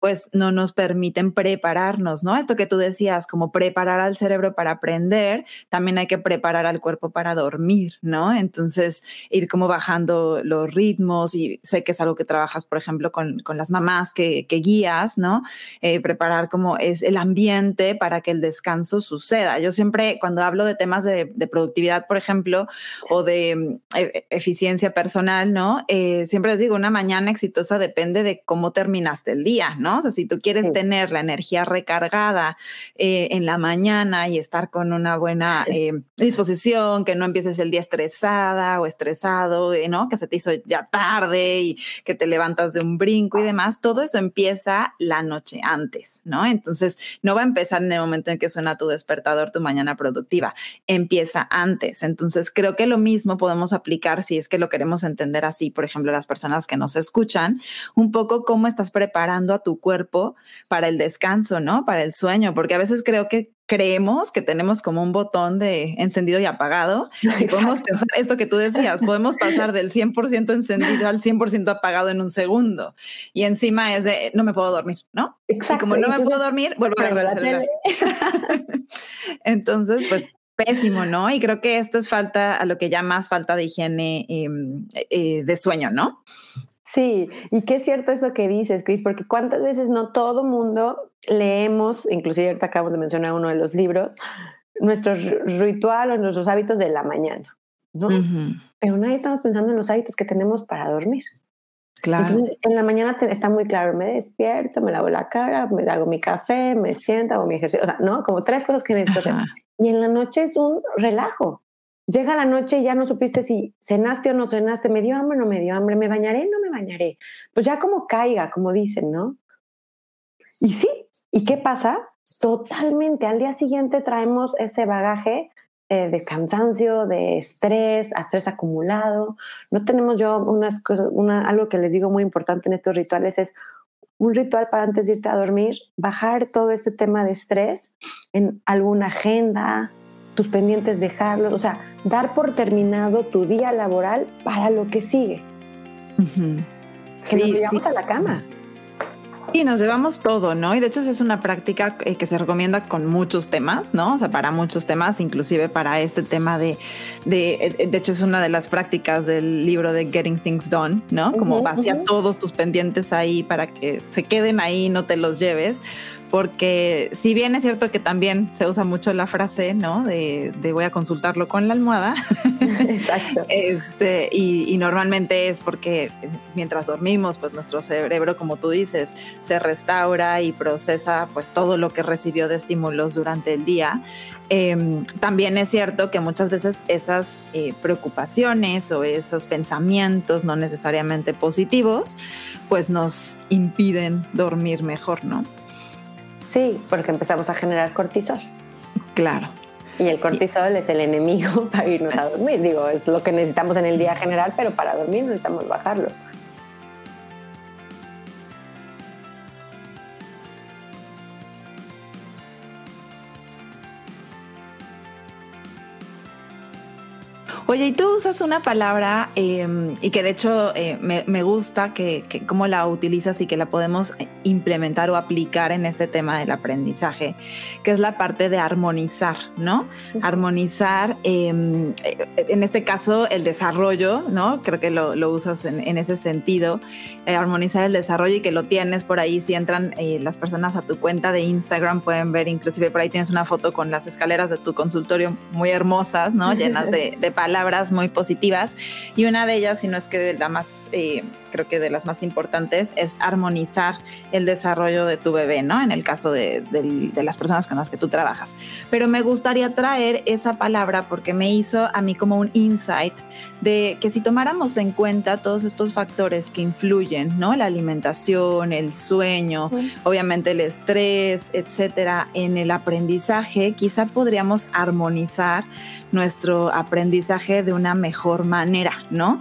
pues no nos permiten prepararnos, ¿no? Esto que tú decías, como preparar al cerebro para aprender también hay que preparar al cuerpo para dormir, ¿no? Entonces, ir como bajando los ritmos y sé que es algo que trabajas, por ejemplo, con, con las mamás que, que guías, ¿no? Eh, preparar como es el ambiente para que el descanso suceda. Yo siempre, cuando hablo de temas de, de productividad, por ejemplo, o de mm, e, eficiencia personal, ¿no? Eh, siempre les digo, una mañana exitosa depende de cómo terminaste el día, ¿no? O sea, si tú quieres tener la energía recargada eh, en la mañana y estar con con una buena eh, disposición, que no empieces el día estresada o estresado, eh, ¿no? Que se te hizo ya tarde y que te levantas de un brinco y demás. Todo eso empieza la noche antes, ¿no? Entonces, no va a empezar en el momento en que suena tu despertador, tu mañana productiva. Empieza antes. Entonces, creo que lo mismo podemos aplicar si es que lo queremos entender así, por ejemplo, las personas que nos escuchan, un poco cómo estás preparando a tu cuerpo para el descanso, ¿no? Para el sueño, porque a veces creo que creemos que tenemos como un botón de encendido y apagado [LAUGHS] y podemos pensar esto que tú decías, podemos pasar del 100% encendido al 100% apagado en un segundo y encima es de no me puedo dormir, ¿no? Exacto. Y como no me puedo dormir, vuelvo a ver el celular. [LAUGHS] Entonces, pues pésimo, ¿no? Y creo que esto es falta a lo que llamas falta de higiene em, eh, de sueño, ¿no? Sí, y qué es cierto eso que dices, Cris, porque cuántas veces no todo mundo leemos, inclusive ahorita acabamos de mencionar uno de los libros, nuestro ritual o nuestros hábitos de la mañana, ¿no? Pero nadie estamos pensando en los hábitos que tenemos para dormir. Claro. Entonces, en la mañana está muy claro, me despierto, me lavo la cara, me hago mi café, me siento, hago mi ejercicio, o sea, ¿no? Como tres cosas que necesito hacer. Y en la noche es un relajo llega la noche y ya no supiste si cenaste o no cenaste, me dio hambre o no me dio hambre, me bañaré o no me bañaré. Pues ya como caiga, como dicen, ¿no? Y sí, ¿y qué pasa? Totalmente, al día siguiente traemos ese bagaje eh, de cansancio, de estrés, estrés acumulado. No tenemos yo unas cosas, una, algo que les digo muy importante en estos rituales es un ritual para antes de irte a dormir, bajar todo este tema de estrés en alguna agenda, tus pendientes dejarlos, o sea, dar por terminado tu día laboral para lo que sigue. Que nos llevamos a la cama. Y nos llevamos todo, ¿no? Y de hecho es una práctica eh, que se recomienda con muchos temas, ¿no? O sea, para muchos temas, inclusive para este tema de, de, eh, de hecho es una de las prácticas del libro de Getting Things Done, ¿no? Como vacía todos tus pendientes ahí para que se queden ahí, no te los lleves porque si bien es cierto que también se usa mucho la frase, ¿no? De, voy a consultarlo con la almohada. [LAUGHS] Exacto. este, y, normalmente es porque mientras dormimos, pues nuestro cerebro, como tú dices, se restaura y procesa pues todo lo que recibió de estímulos durante el día. Em, también es cierto que muchas veces esas eh, preocupaciones o esos pensamientos no necesariamente positivos, pues nos impiden dormir mejor, ¿no? Sí, porque empezamos a generar cortisol. Claro. Y el cortisol es el enemigo [LAUGHS] para irnos a dormir. Digo, es lo que necesitamos en el día general, pero para dormir necesitamos bajarlo. Oye, y tú usas una palabra em, y que de hecho eh, me, gusta que, que, cómo la utilizas y que la podemos implementar o aplicar en este tema del aprendizaje, que es la parte de armonizar, ¿no? Armonizar, em, eh, en este caso, el desarrollo, ¿no? Creo que lo, usas en, ese sentido, eh, armonizar el desarrollo y que lo tienes por ahí, si entran las personas a tu cuenta de Instagram, pueden ver, inclusive por ahí tienes una foto con las escaleras de tu consultorio muy hermosas, ¿no? Llenas de, de palabras palabras muy positivas y una de ellas, si no es que la más eh, creo que de las más importantes, es armonizar el desarrollo de tu bebé, ¿no? En el caso de, de las personas con las que tú trabajas. Pero me gustaría traer esa palabra porque me hizo a mí como un insight de que si tomáramos en cuenta todos estos factores que influyen, ¿no? La alimentación, el sueño, obviamente el estrés, etcétera, en el aprendizaje, quizá podríamos armonizar nuestro aprendizaje de una mejor manera, ¿no?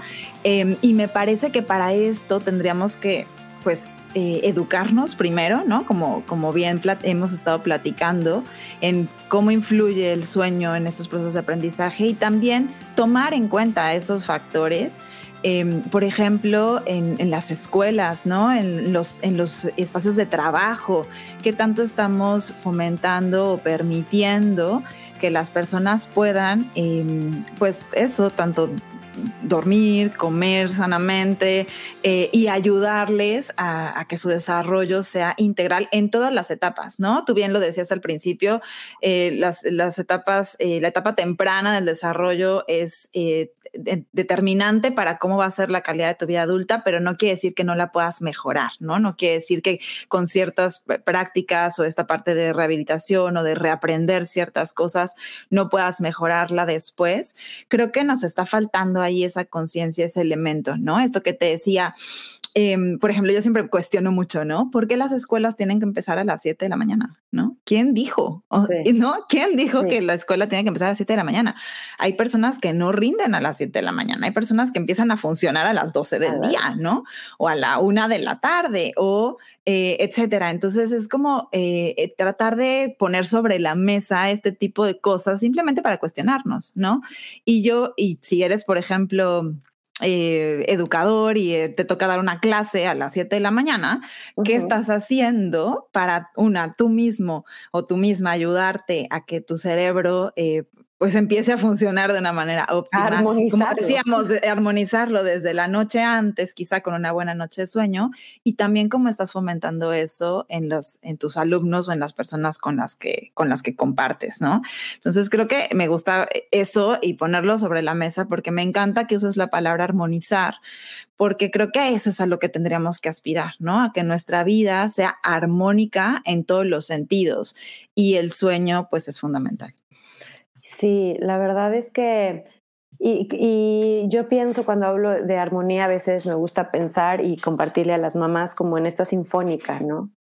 Em, y me parece que para esto tendríamos que pues eh, educarnos primero, ¿no? Como, como bien hemos estado platicando en cómo influye el sueño en estos procesos de aprendizaje y también tomar en cuenta esos factores. Em, por ejemplo, en, las escuelas, ¿no? En los, en los espacios de trabajo, qué tanto estamos fomentando o permitiendo que las personas puedan, em, pues eso, tanto dormir, comer sanamente eh, y ayudarles a, que su desarrollo sea integral en todas las etapas, ¿no? Tú bien lo decías al principio, eh, las, las, etapas, eh, la etapa temprana del desarrollo es determinante para cómo va a ser la calidad de tu vida adulta, pero no quiere decir que no la puedas mejorar, ¿no? No quiere decir que con ciertas prácticas o esta parte de rehabilitación o de reaprender ciertas cosas no puedas mejorarla después. Creo que nos está faltando ahí esa conciencia, ese elemento, ¿no? Esto que te decía, em, por ejemplo, yo siempre cuestiono mucho, ¿no? ¿Por qué las escuelas tienen que empezar a las 7 de la mañana? ¿No? ¿Quién dijo? ¿No? ¿Quién dijo que la escuela tiene que empezar a las 7 de la mañana? Hay personas que no rinden a las 7 de la mañana, hay personas que empiezan a funcionar a las 12 del día, ¿no? O a la 1 de la tarde, o eh, etcétera. Entonces es como eh, eh, tratar de poner sobre la mesa este tipo de cosas simplemente para cuestionarnos, ¿no? Y yo, y si eres, por ejemplo, educador y te toca dar una clase a las 7 de la mañana, ¿qué estás haciendo para, una, tú mismo o tú misma ayudarte a que tu cerebro pues empiece a funcionar de una manera óptima. Como decíamos, armonizarlo desde la noche antes, quizá con una buena noche de sueño, y también cómo estás fomentando eso en los, en tus alumnos o en las personas con las que, con las que compartes, ¿no? Entonces creo que me gusta eso y ponerlo sobre la mesa porque me encanta que uses la palabra armonizar, porque creo que a eso es a lo que tendríamos que aspirar, ¿no? A que nuestra vida sea armónica en todos los sentidos y el sueño pues es fundamental. Sí, la verdad es que, y, yo pienso cuando hablo de armonía, a veces me gusta pensar y compartirle a las mamás como en esta sinfónica, ¿no?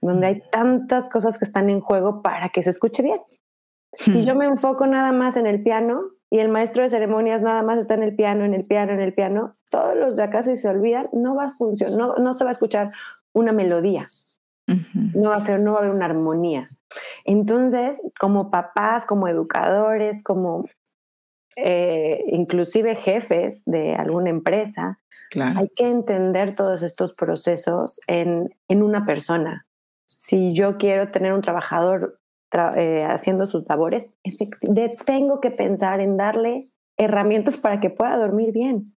Donde hay tantas cosas que están en juego para que se escuche bien. Si yo [LAUGHS] me enfoco nada más en el piano y el maestro de ceremonias nada más está en el piano, en el piano, en el piano, todos los de acá si se olvidan, no va a funcionar, no, no se va a escuchar una melodía, no, va a ser, no va a haber una armonía. Entonces, como papás, como educadores, como eh, inclusive jefes de alguna empresa, hay que entender todos estos procesos en, una persona. Si yo quiero tener un trabajador eh, haciendo sus labores, tengo que pensar en darle herramientas para que pueda dormir bien.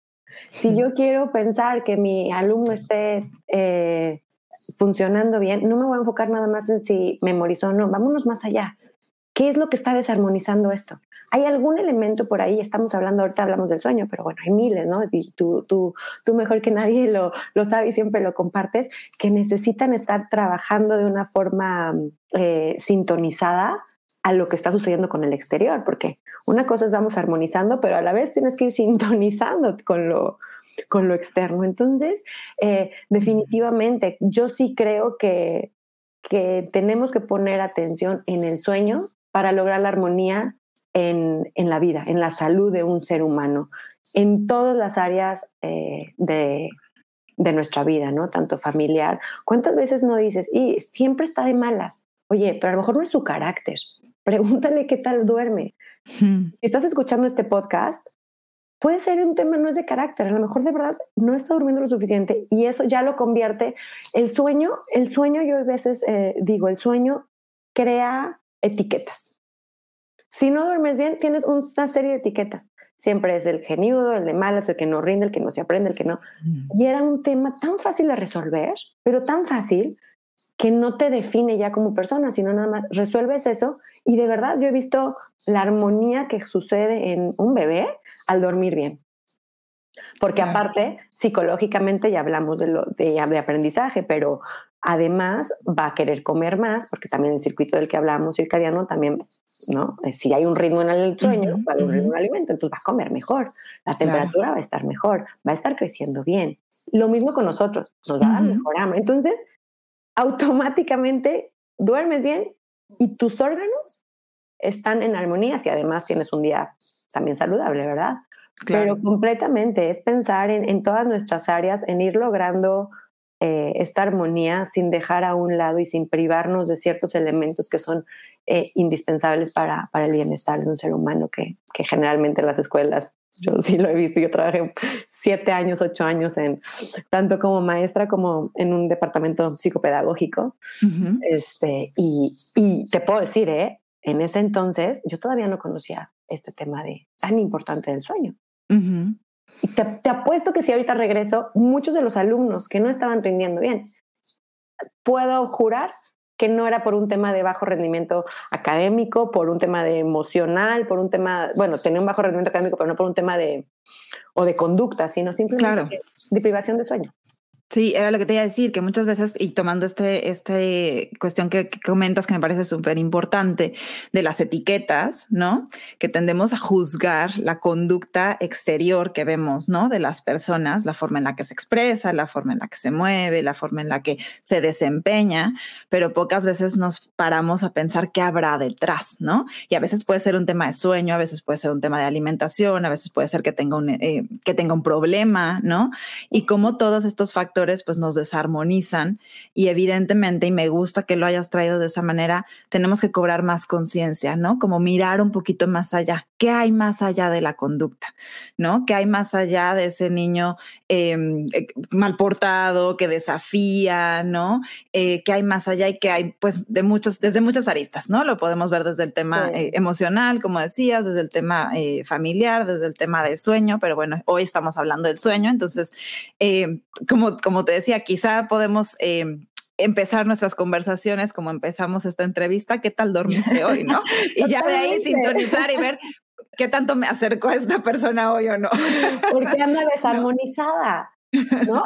Si yo quiero pensar que mi alumno esté eh, funcionando bien, no me voy a enfocar nada más en si memorizó o no, vámonos más allá. ¿Qué es lo que está desarmonizando esto? ¿Hay algún elemento por ahí? Estamos hablando, ahorita hablamos del sueño, pero bueno, hay miles, ¿no? Y tú, tú, tú mejor que nadie lo, lo sabes y siempre lo compartes, que necesitan estar trabajando de una forma eh, sintonizada a lo que está sucediendo con el exterior, porque una cosa es vamos armonizando, pero a la vez tienes que ir sintonizando con lo, con lo externo. Entonces, eh, definitivamente, yo sí creo que, que tenemos que poner atención en el sueño para lograr la armonía en, en, la vida, en la salud de un ser humano, en todas las áreas eh, de, de, nuestra vida, ¿no? Tanto familiar. ¿Cuántas veces no dices, y siempre está de malas? Oye, pero a lo mejor no es su carácter. Pregúntale qué tal duerme. Si estás escuchando este podcast, puede ser un tema no es de carácter, a lo mejor de verdad no está durmiendo lo suficiente y eso ya lo convierte. El sueño, el sueño yo a veces eh, digo, el sueño crea etiquetas. Si no duermes bien, tienes una serie de etiquetas. Siempre es el geniudo, el de malas, el que no rinde, el que no se aprende, el que no. Y era un tema tan fácil de resolver, pero tan fácil que no te define ya como persona, sino nada más resuelves eso y de verdad yo he visto la armonía que sucede en un bebé al dormir bien. Porque aparte, psicológicamente ya hablamos de, lo, de, de, aprendizaje, pero además va a querer comer más, porque también el circuito del que hablamos circadiano también, ¿no? Eh, si hay un ritmo en el sueño, va a haber un ritmo en el alimento, entonces va a comer mejor, la temperatura va a estar mejor, va a estar creciendo bien. Lo mismo con nosotros, nos va a dar mejor hambre. Entonces, automáticamente duermes bien y tus órganos están en armonía si además tienes un día también saludable, ¿verdad? Pero completamente es pensar en, en, todas nuestras áreas, en ir logrando eh, esta armonía sin dejar a un lado y sin privarnos de ciertos elementos que son eh, indispensables para, para, el bienestar de un ser humano, que, que, generalmente en las escuelas, yo sí lo he visto, yo trabajé siete años, ocho años en tanto como maestra como en un departamento psicopedagógico. este, y, y te puedo decir, ¿eh? En ese entonces yo todavía no conocía este tema de tan importante del sueño. Y te, apuesto que si ahorita regreso, muchos de los alumnos que no estaban rindiendo bien, puedo jurar que no era por un tema de bajo rendimiento académico, por un tema de emocional, por un tema, bueno, tenía un bajo rendimiento académico, pero no por un tema de, o de conducta, sino simplemente de privación de sueño. Sí, era lo que te iba a decir, que muchas veces, y tomando este, este cuestión que, comentas que me parece súper importante de las etiquetas, ¿no? Que tendemos a juzgar la conducta exterior que vemos, ¿no? De las personas, la forma en la que se expresa, la forma en la que se mueve, la forma en la que se desempeña, pero pocas veces nos paramos a pensar qué habrá detrás, ¿no? Y a veces puede ser un tema de sueño, a veces puede ser un tema de alimentación, a veces puede ser que tenga un, eh, que tenga un problema, ¿no? Y cómo todos estos factores pues nos desarmonizan y evidentemente, y me gusta que lo hayas traído de esa manera, tenemos que cobrar más conciencia, ¿no? Como mirar un poquito más allá. ¿Qué hay más allá de la conducta? ¿No? ¿Qué hay más allá de ese niño em, eh, mal portado, que desafía, ¿no? Eh, ¿Qué hay más allá y que hay, pues, de muchos, desde muchas aristas, ¿no? Lo podemos ver desde el tema eh, emocional, como decías, desde el tema familiar, desde el tema de sueño, pero bueno, hoy estamos hablando del sueño, entonces, como como te decía, quizá podemos em, empezar nuestras conversaciones como empezamos esta entrevista. ¿Qué tal dormiste hoy? ¿No? [LAUGHS] Y ya de ahí sintonizar y ver qué tanto me acerco a esta persona hoy o no. [LAUGHS] Porque anda desarmonizada. ¿No?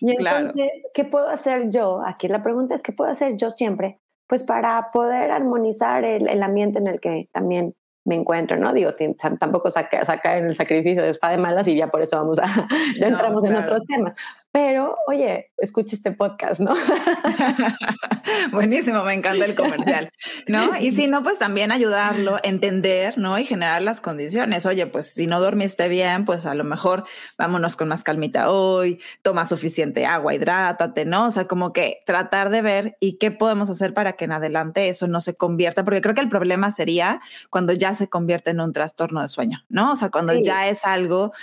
Y [LAUGHS] entonces, ¿qué puedo hacer yo? Aquí la pregunta es, ¿qué puedo hacer yo siempre? Pues para poder armonizar el, el ambiente en el que también me encuentro, ¿no? Digo, tampoco saca, saca en el sacrificio de está de malas y ya por eso vamos a, [LAUGHS] ya entramos en otros temas. Pero, oye, escucha este podcast, ¿no? [LAUGHS] Buenísimo, me encanta el comercial, ¿no? Y si no, pues también ayudarlo, entender, ¿no? Y generar las condiciones. Oye, pues si no dormiste bien, pues a lo mejor vámonos con más calmita hoy, toma suficiente agua, hidrátate, ¿no? O sea, como que tratar de ver y qué podemos hacer para que en adelante eso no se convierta, porque creo que el problema sería cuando ya se convierte en un trastorno de sueño, ¿no? O sea, cuando ya es algo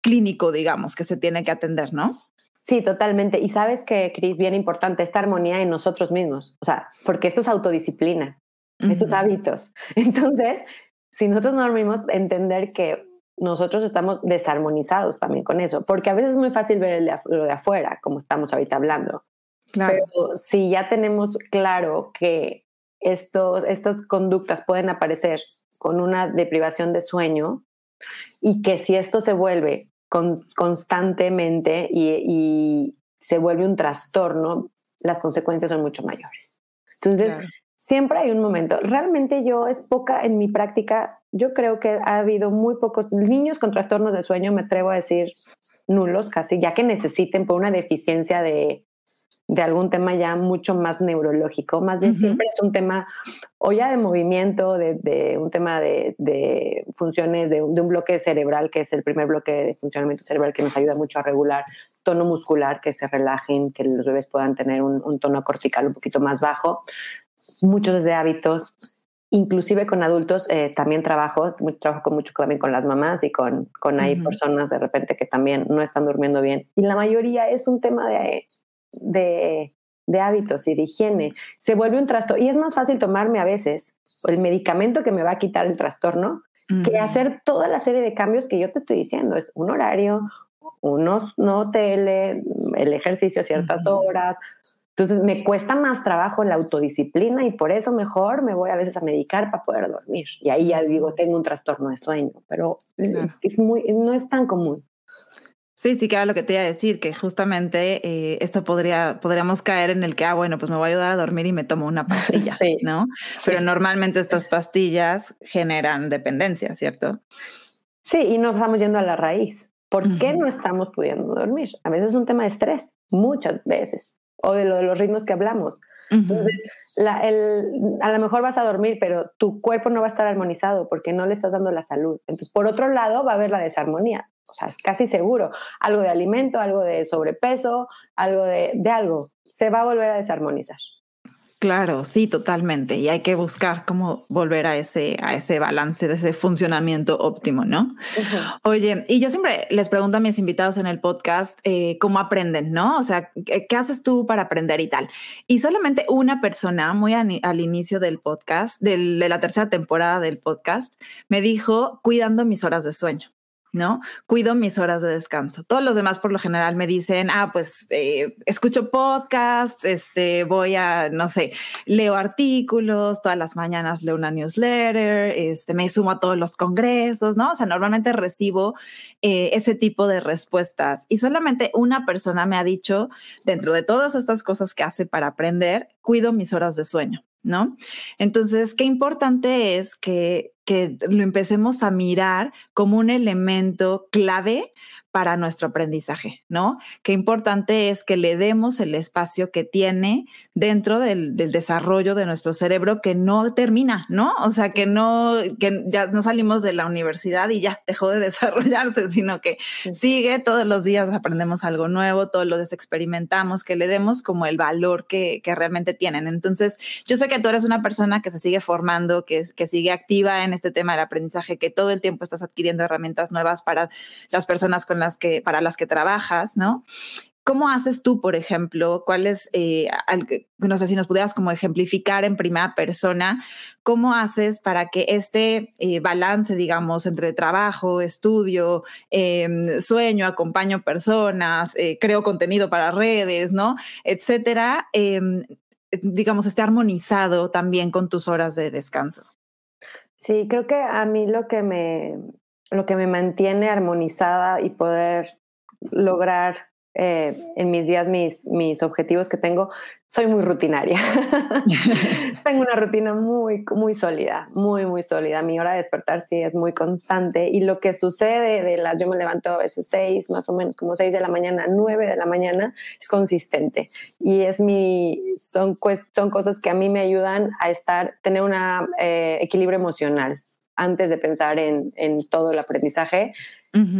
clínico, digamos, que se tiene que atender, ¿no? Sí, totalmente. Y sabes que, Cris, bien importante, esta armonía en nosotros mismos. O sea, porque esto es autodisciplina, estos hábitos. [LAUGHS] Entonces, si nosotros no dormimos, entender que nosotros estamos desarmonizados también con eso, porque a veces es muy fácil ver el de, lo de afuera, como estamos ahorita hablando. Claro. Pero si ya tenemos claro que estos, estas conductas pueden aparecer con una deprivación de sueño y que si esto se vuelve constantemente y, se vuelve un trastorno, las consecuencias son mucho mayores. Entonces, siempre hay un momento. Realmente yo es poca en mi práctica, yo creo que ha habido muy pocos niños con trastornos de sueño, me atrevo a decir nulos casi, ya que necesiten por una deficiencia de, de algún tema ya mucho más neurológico, más bien siempre es un tema o ya de movimiento, de, un tema de, funciones de, un bloque cerebral, que es el primer bloque de funcionamiento cerebral que nos ayuda mucho a regular tono muscular, que se relajen, que los bebés puedan tener un, tono cortical un poquito más bajo, muchos de hábitos, inclusive con adultos eh, también trabajo, trabajo mucho también con las mamás y con, con hay personas de repente que también no están durmiendo bien. Y la mayoría es un tema de de, hábitos y de higiene. Se vuelve un trastorno. Y es más fácil tomarme a veces el medicamento que me va a quitar el trastorno que hacer toda la serie de cambios que yo te estoy diciendo. Es un horario, unos no tele, el ejercicio a ciertas horas. Entonces me cuesta más trabajo la autodisciplina y por eso mejor me voy a veces a medicar para poder dormir. Y ahí ya digo, tengo un trastorno de sueño, pero es muy, no es tan común. Sí, sí, que era lo que te iba a decir, que justamente eh, esto podría, podríamos caer en el que, ah, bueno, pues me voy a ayudar a dormir y me tomo una [LAUGHS] pastilla, ¿no? Pero normalmente estas pastillas generan dependencia, ¿cierto? Sí, y no estamos yendo a la raíz. ¿Por qué no estamos pudiendo dormir? A veces es un tema de estrés, muchas veces, o de lo de los ritmos que hablamos. Entonces, a lo mejor vas a dormir, pero tu cuerpo no va a estar armonizado porque no le estás dando la salud. Entonces, por otro lado, va a haber la desarmonía. O sea, es casi seguro. Algo de alimento, algo de sobrepeso, algo de, de algo. Se va a volver a desarmonizar. Claro, sí, totalmente. Y hay que buscar cómo volver a ese, a ese balance, de ese funcionamiento óptimo, ¿no? Oye, y yo siempre les pregunto a mis invitados en el podcast eh, cómo aprenden, ¿no? O sea, ¿qué, haces tú para aprender y tal? Y solamente una persona, muy al inicio del podcast, de la tercera temporada del podcast, me dijo, cuidando mis horas de sueño. ¿No? Cuido mis horas de descanso. Todos los demás por lo general me dicen, ah, pues eh, escucho podcasts, este, voy a, no sé, leo artículos, todas las mañanas leo una newsletter, este, me sumo a todos los congresos, ¿no? O sea, normalmente recibo eh, ese tipo de respuestas y solamente una persona me ha dicho, dentro de todas estas cosas que hace para aprender, cuido mis horas de sueño. ¿no? Entonces, qué importante es que, que lo empecemos a mirar como un elemento clave para nuestro aprendizaje, ¿no? Qué importante es que le demos el espacio que tiene dentro del, desarrollo de nuestro cerebro que no termina, ¿no? O sea, que no, que ya no salimos de la universidad y ya dejó de [LAUGHS] desarrollarse, sino que sigue todos los días aprendemos algo nuevo, todos los días experimentamos, que le demos como el valor que, que realmente tienen. Entonces, yo sé que tú eres una persona que se sigue formando, que, que sigue activa en este tema del aprendizaje, que todo el tiempo estás adquiriendo herramientas nuevas para las personas con que, para las que trabajas, ¿no? ¿Cómo haces tú, por ejemplo? ¿Cuáles, eh, no sé si nos pudieras como ejemplificar en primera persona, cómo haces para que este eh, balance, digamos, entre trabajo, estudio, em, sueño, acompaño personas, eh, creo contenido para redes, ¿no? Etcétera, em, digamos, esté armonizado también con tus horas de descanso? Sí, creo que a mí lo que me, lo que me mantiene armonizada y poder lograr eh, en mis días mis, mis objetivos que tengo, soy muy rutinaria. [LAUGHS] [LAUGHS] tengo una rutina muy, muy sólida, muy, muy sólida. Mi hora de despertar sí es muy constante y lo que sucede de las, yo me levanto a veces seis, más o menos como seis de la mañana, nueve de la mañana, es consistente y es mi, son, son cosas que a mí me ayudan a estar, tener un eh, equilibrio emocional antes de pensar en, en todo el aprendizaje.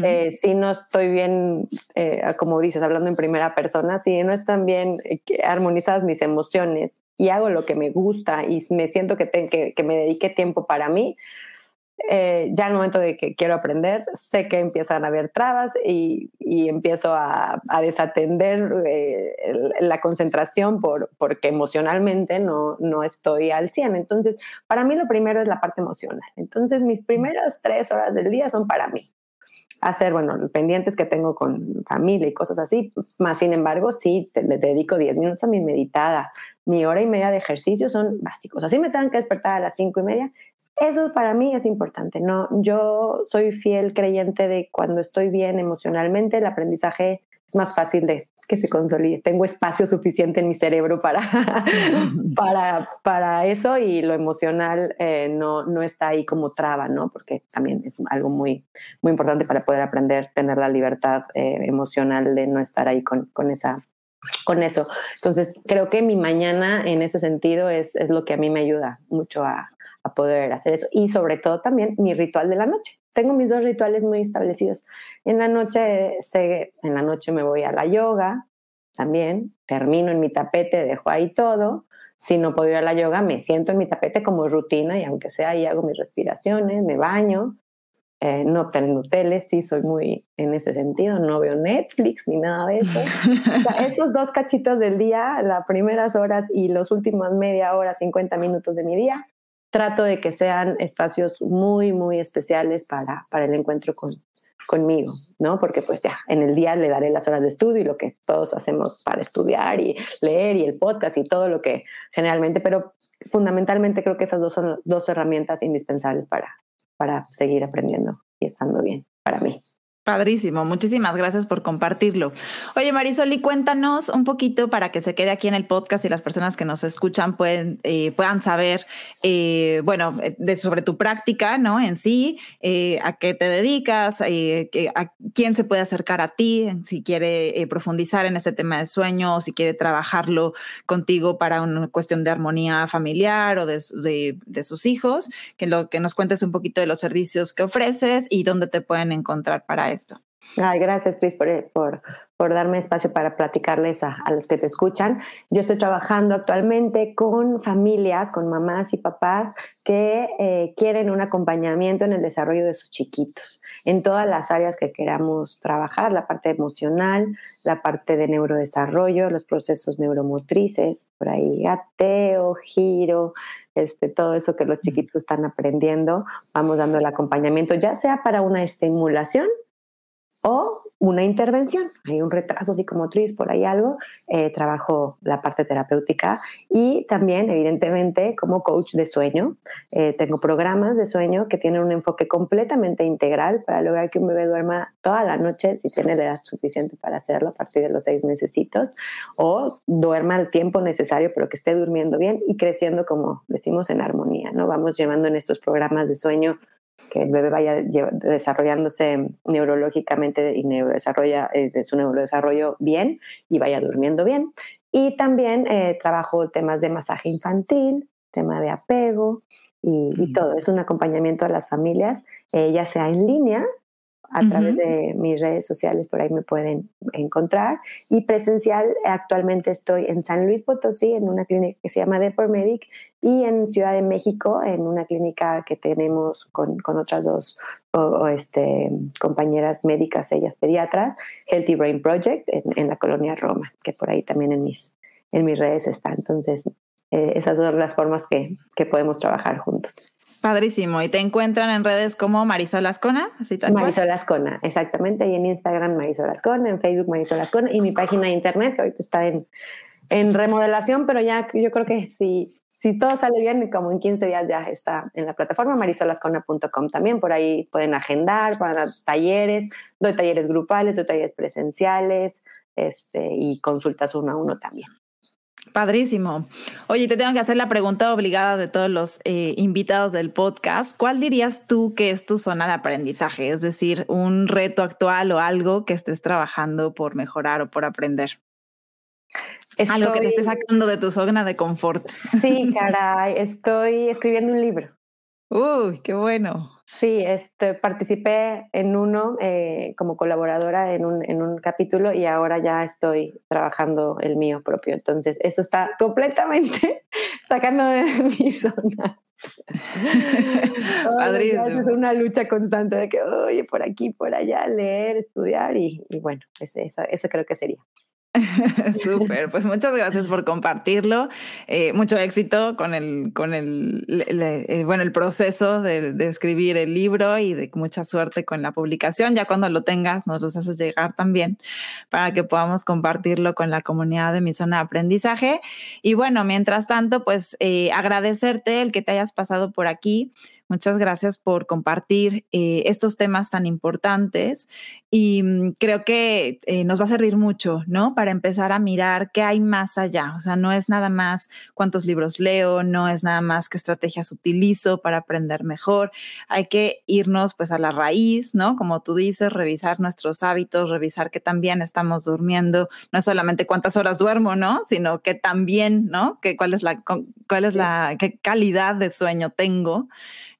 Eh, si no estoy bien, eh, como dices, hablando en primera persona, si no están bien eh, armonizadas mis emociones y hago lo que me gusta y me siento que, que, que me dedique tiempo para mí, eh, ya el momento de que quiero aprender, sé que empiezan a haber trabas y, empiezo a, desatender eh, la concentración por, porque emocionalmente no, no estoy al 100. Entonces, para mí lo primero es la parte emocional. Entonces, mis primeras tres horas del día son para mí. Hacer, bueno, pendientes que tengo con familia y cosas así, más sin embargo, sí, le dedico 10 minutos a mi meditada. Mi hora y media de ejercicio son básicos. Así me tengan que despertar a las cinco y media, eso para mí es importante, ¿no? Yo soy fiel creyente de cuando estoy bien emocionalmente, el aprendizaje es más fácil de que se consolide. Tengo espacio suficiente en mi cerebro para, [LAUGHS] para, para eso y lo emocional eh, no, no está ahí como traba, ¿no? Porque también es algo muy, muy importante para poder aprender, tener la libertad eh, emocional de no estar ahí con, con, esa, con eso. Entonces, creo que mi mañana en ese sentido es, es lo que a mí me ayuda mucho a, a poder hacer eso. Y sobre todo también mi ritual de la noche. Tengo mis dos rituales muy establecidos. En la noche, en la noche me voy a la yoga, también termino en mi tapete, dejo ahí todo. Si no puedo ir a la yoga, me siento en mi tapete como rutina y aunque sea ahí hago mis respiraciones, me baño. Eh, no tengo tele, sí soy muy en ese sentido, no veo Netflix ni nada de eso. [LAUGHS] esos dos cachitos del día, las primeras horas y los últimos media hora, 50 minutos de mi día, trato de que sean espacios muy, muy especiales para, para el encuentro con, conmigo, ¿no? Porque pues ya, en el día le daré las horas de estudio y lo que todos hacemos para estudiar y leer y el podcast y todo lo que generalmente, pero fundamentalmente creo que esas dos son dos herramientas indispensables para, para seguir aprendiendo y estando bien para mí. Padrísimo, muchísimas gracias por compartirlo. Oye, Marisol, y cuéntanos un poquito para que se quede aquí en el podcast y las personas que nos escuchan pueden, eh, puedan saber, eh, bueno, de, sobre tu práctica, ¿no? En sí, eh, a qué te dedicas, a quién se puede acercar a ti, si quiere profundizar en este tema de sueño o si quiere trabajarlo contigo para una cuestión de armonía familiar o de, de, de sus hijos, que lo que nos cuentes un poquito de los servicios que ofreces y dónde te pueden encontrar para esto. Ay, gracias, Chris, por, por, darme espacio para platicarles a, los que te escuchan. Yo estoy trabajando actualmente con familias, con mamás y papás que eh, quieren un acompañamiento en el desarrollo de sus chiquitos, en todas las áreas que queramos trabajar, la parte emocional, la parte de neurodesarrollo, los procesos neuromotrices, por ahí gateo, giro, este, todo eso que los chiquitos están aprendiendo, vamos dando el acompañamiento, ya sea para una estimulación o una intervención. Hay un retraso psicomotriz, por ahí algo, eh, trabajo la parte terapéutica y también, evidentemente, como coach de sueño. Eh, tengo programas de sueño que tienen un enfoque completamente integral para lograr que un bebé duerma toda la noche, si tiene la edad suficiente para hacerlo, a partir de los seis meses, o duerma el tiempo necesario, pero que esté durmiendo bien y creciendo, como decimos, en armonía. ¿no? Vamos llevando en estos programas de sueño que el bebé vaya desarrollándose neurológicamente y neurodesarrolla, eh, su neurodesarrollo bien y vaya durmiendo bien. Y también eh, trabajo temas de masaje infantil, tema de apego y, todo. Es un acompañamiento a las familias, eh, ya sea en línea, a través de mis redes sociales, por ahí me pueden encontrar. Y presencial, actualmente estoy en San Luis Potosí, en una clínica que se llama Medic y en Ciudad de México, en una clínica que tenemos con, con otras dos este, compañeras médicas, ellas pediatras, Healthy Brain Project, en, la colonia Roma, que por ahí también en mis, en mis redes está. Entonces, eh, esas son las formas que, que podemos trabajar juntos. Padrísimo. Y te encuentran en redes como Marisol Ascona, así tal Marisol Ascona, exactamente. Y en Instagram Marisol Ascona, en Facebook Marisol Ascona y mi página de internet que ahorita está en, en remodelación, pero ya yo creo que si, si todo sale bien, como en 15 días ya está en la plataforma marisolascona.com también. Por ahí pueden agendar para talleres, doy talleres grupales, doy talleres presenciales este, y consultas uno a uno también. Padrísimo. Oye, te tengo que hacer la pregunta obligada de todos los eh, invitados del podcast. ¿Cuál dirías tú que es tu zona de aprendizaje? Es decir, un reto actual o algo que estés trabajando por mejorar o por aprender. Algo que te esté sacando de tu zona de confort. Sí, caray, estoy escribiendo un libro. [LAUGHS] Uy, qué bueno. Sí, este, participé en uno eh, como colaboradora en un, en un capítulo y ahora ya estoy trabajando el mío propio. Entonces, eso está completamente [LAUGHS] sacando de mi zona. [LAUGHS] es una lucha constante de que, oye, por aquí, por allá, leer, estudiar y, bueno, eso creo que sería. [LAUGHS] Súper, pues muchas gracias por compartirlo. Eh, mucho éxito con el, con el, eh, bueno, el proceso de, escribir el libro y de mucha suerte con la publicación. Ya cuando lo tengas, nos los haces llegar también para que podamos compartirlo con la comunidad de mi zona de aprendizaje. Y bueno, mientras tanto, pues eh, agradecerte el que te hayas pasado por aquí. Muchas gracias por compartir eh, estos temas tan importantes y mm, creo que eh, nos va a servir mucho, ¿no? Para empezar a mirar qué hay más allá. O sea, no es nada más cuántos libros leo, no es nada más qué estrategias utilizo para aprender mejor. Hay que irnos pues a la raíz, ¿no? Como tú dices, revisar nuestros hábitos, revisar que también estamos durmiendo, no es solamente cuántas horas duermo, ¿no? Sino que también, ¿no? Que cuál es la, cuál es la, qué calidad de sueño tengo.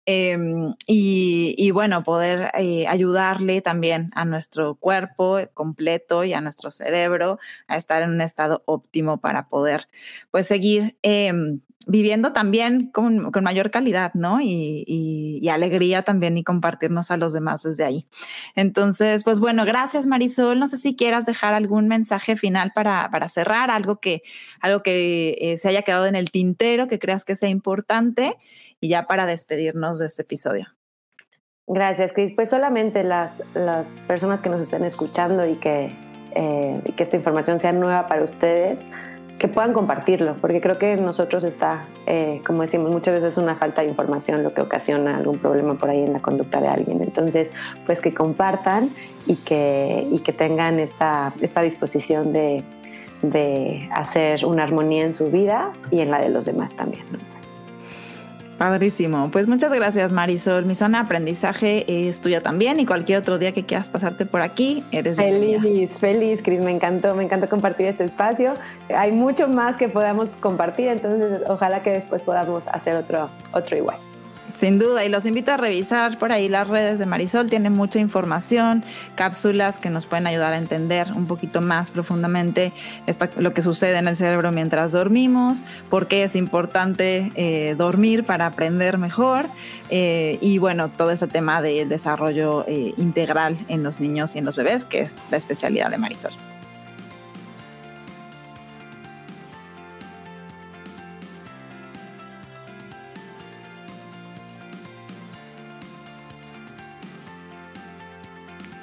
Em, y, bueno, poder eh, ayudarle también a nuestro cuerpo completo y a nuestro cerebro a estar en un estado óptimo para poder pues seguir em, viviendo también con, mayor calidad, ¿no? Y, alegría también y compartirnos a los demás desde ahí. Entonces, pues bueno, gracias Marisol. No sé si quieras dejar algún mensaje final para, cerrar, algo que, algo que eh, se haya quedado en el tintero, que creas que sea importante y ya para despedirnos de este episodio. Gracias, Cris. Pues solamente las, las personas que nos estén escuchando y que, eh, y que esta información sea nueva para ustedes, que puedan compartirlo, porque creo que nosotros está, eh, como decimos, muchas veces una falta de información lo que ocasiona algún problema por ahí en la conducta de alguien. Entonces, pues que compartan y que, y que tengan esta, esta disposición de, de hacer una armonía en su vida y en la de los demás también. Padrísimo. Pues muchas gracias, Marisol. Mi zona de aprendizaje es tuya también y cualquier otro día que quieras pasarte por aquí, eres Feliz, feliz, Cris. Me encantó, me encantó compartir este espacio. Hay mucho más que podamos compartir, entonces ojalá que después podamos hacer otro, otro igual. Sin duda, y los invito a revisar por ahí las redes de Marisol, tiene mucha información, cápsulas que nos pueden ayudar a entender un poquito más profundamente lo que sucede en el cerebro mientras dormimos, por qué es importante eh, dormir para aprender mejor, eh, y bueno, todo este tema del desarrollo eh, integral en los niños y en los bebés, que es la especialidad de Marisol.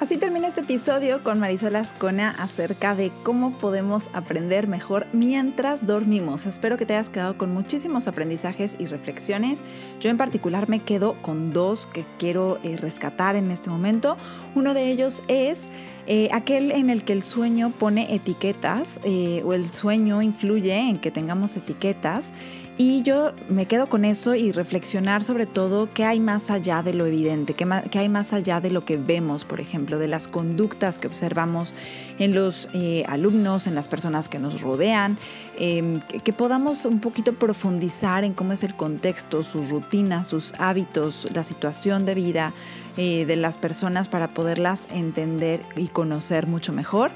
Así termina este episodio con Marisol Ascona acerca de cómo podemos aprender mejor mientras dormimos. Espero que te hayas quedado con muchísimos aprendizajes y reflexiones. Yo en particular me quedo con dos que quiero eh, rescatar en este momento. Uno de ellos es eh, aquel en el que el sueño pone etiquetas eh, o el sueño influye en que tengamos etiquetas y yo me quedo con eso y reflexionar sobre todo qué hay más allá de lo evidente, qué, hay más allá de lo que vemos, por ejemplo, de las conductas que observamos en los eh, alumnos, en las personas que nos rodean, em, que, podamos un poquito profundizar en cómo es el contexto, sus rutinas, sus hábitos, la situación de vida eh, de las personas para poderlas entender y conocer mucho mejor.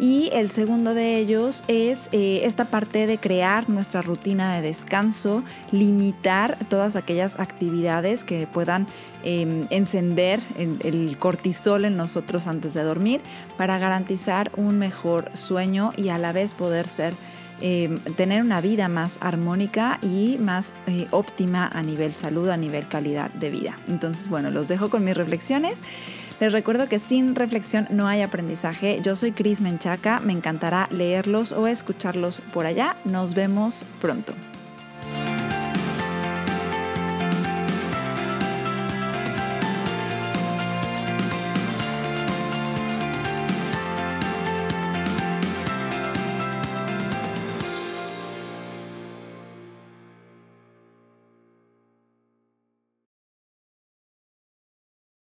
Y el segundo de ellos es eh, esta parte de crear nuestra rutina de descanso, limitar todas aquellas actividades que puedan em, encender el, cortisol en nosotros antes de dormir para garantizar un mejor sueño y a la vez poder ser em, tener una vida más armónica y más eh, óptima a nivel salud, a nivel calidad de vida. Entonces, bueno, los dejo con mis reflexiones. Les recuerdo que sin reflexión no hay aprendizaje. Yo soy Cris Menchaca, me encantará leerlos o escucharlos por allá. Nos vemos pronto.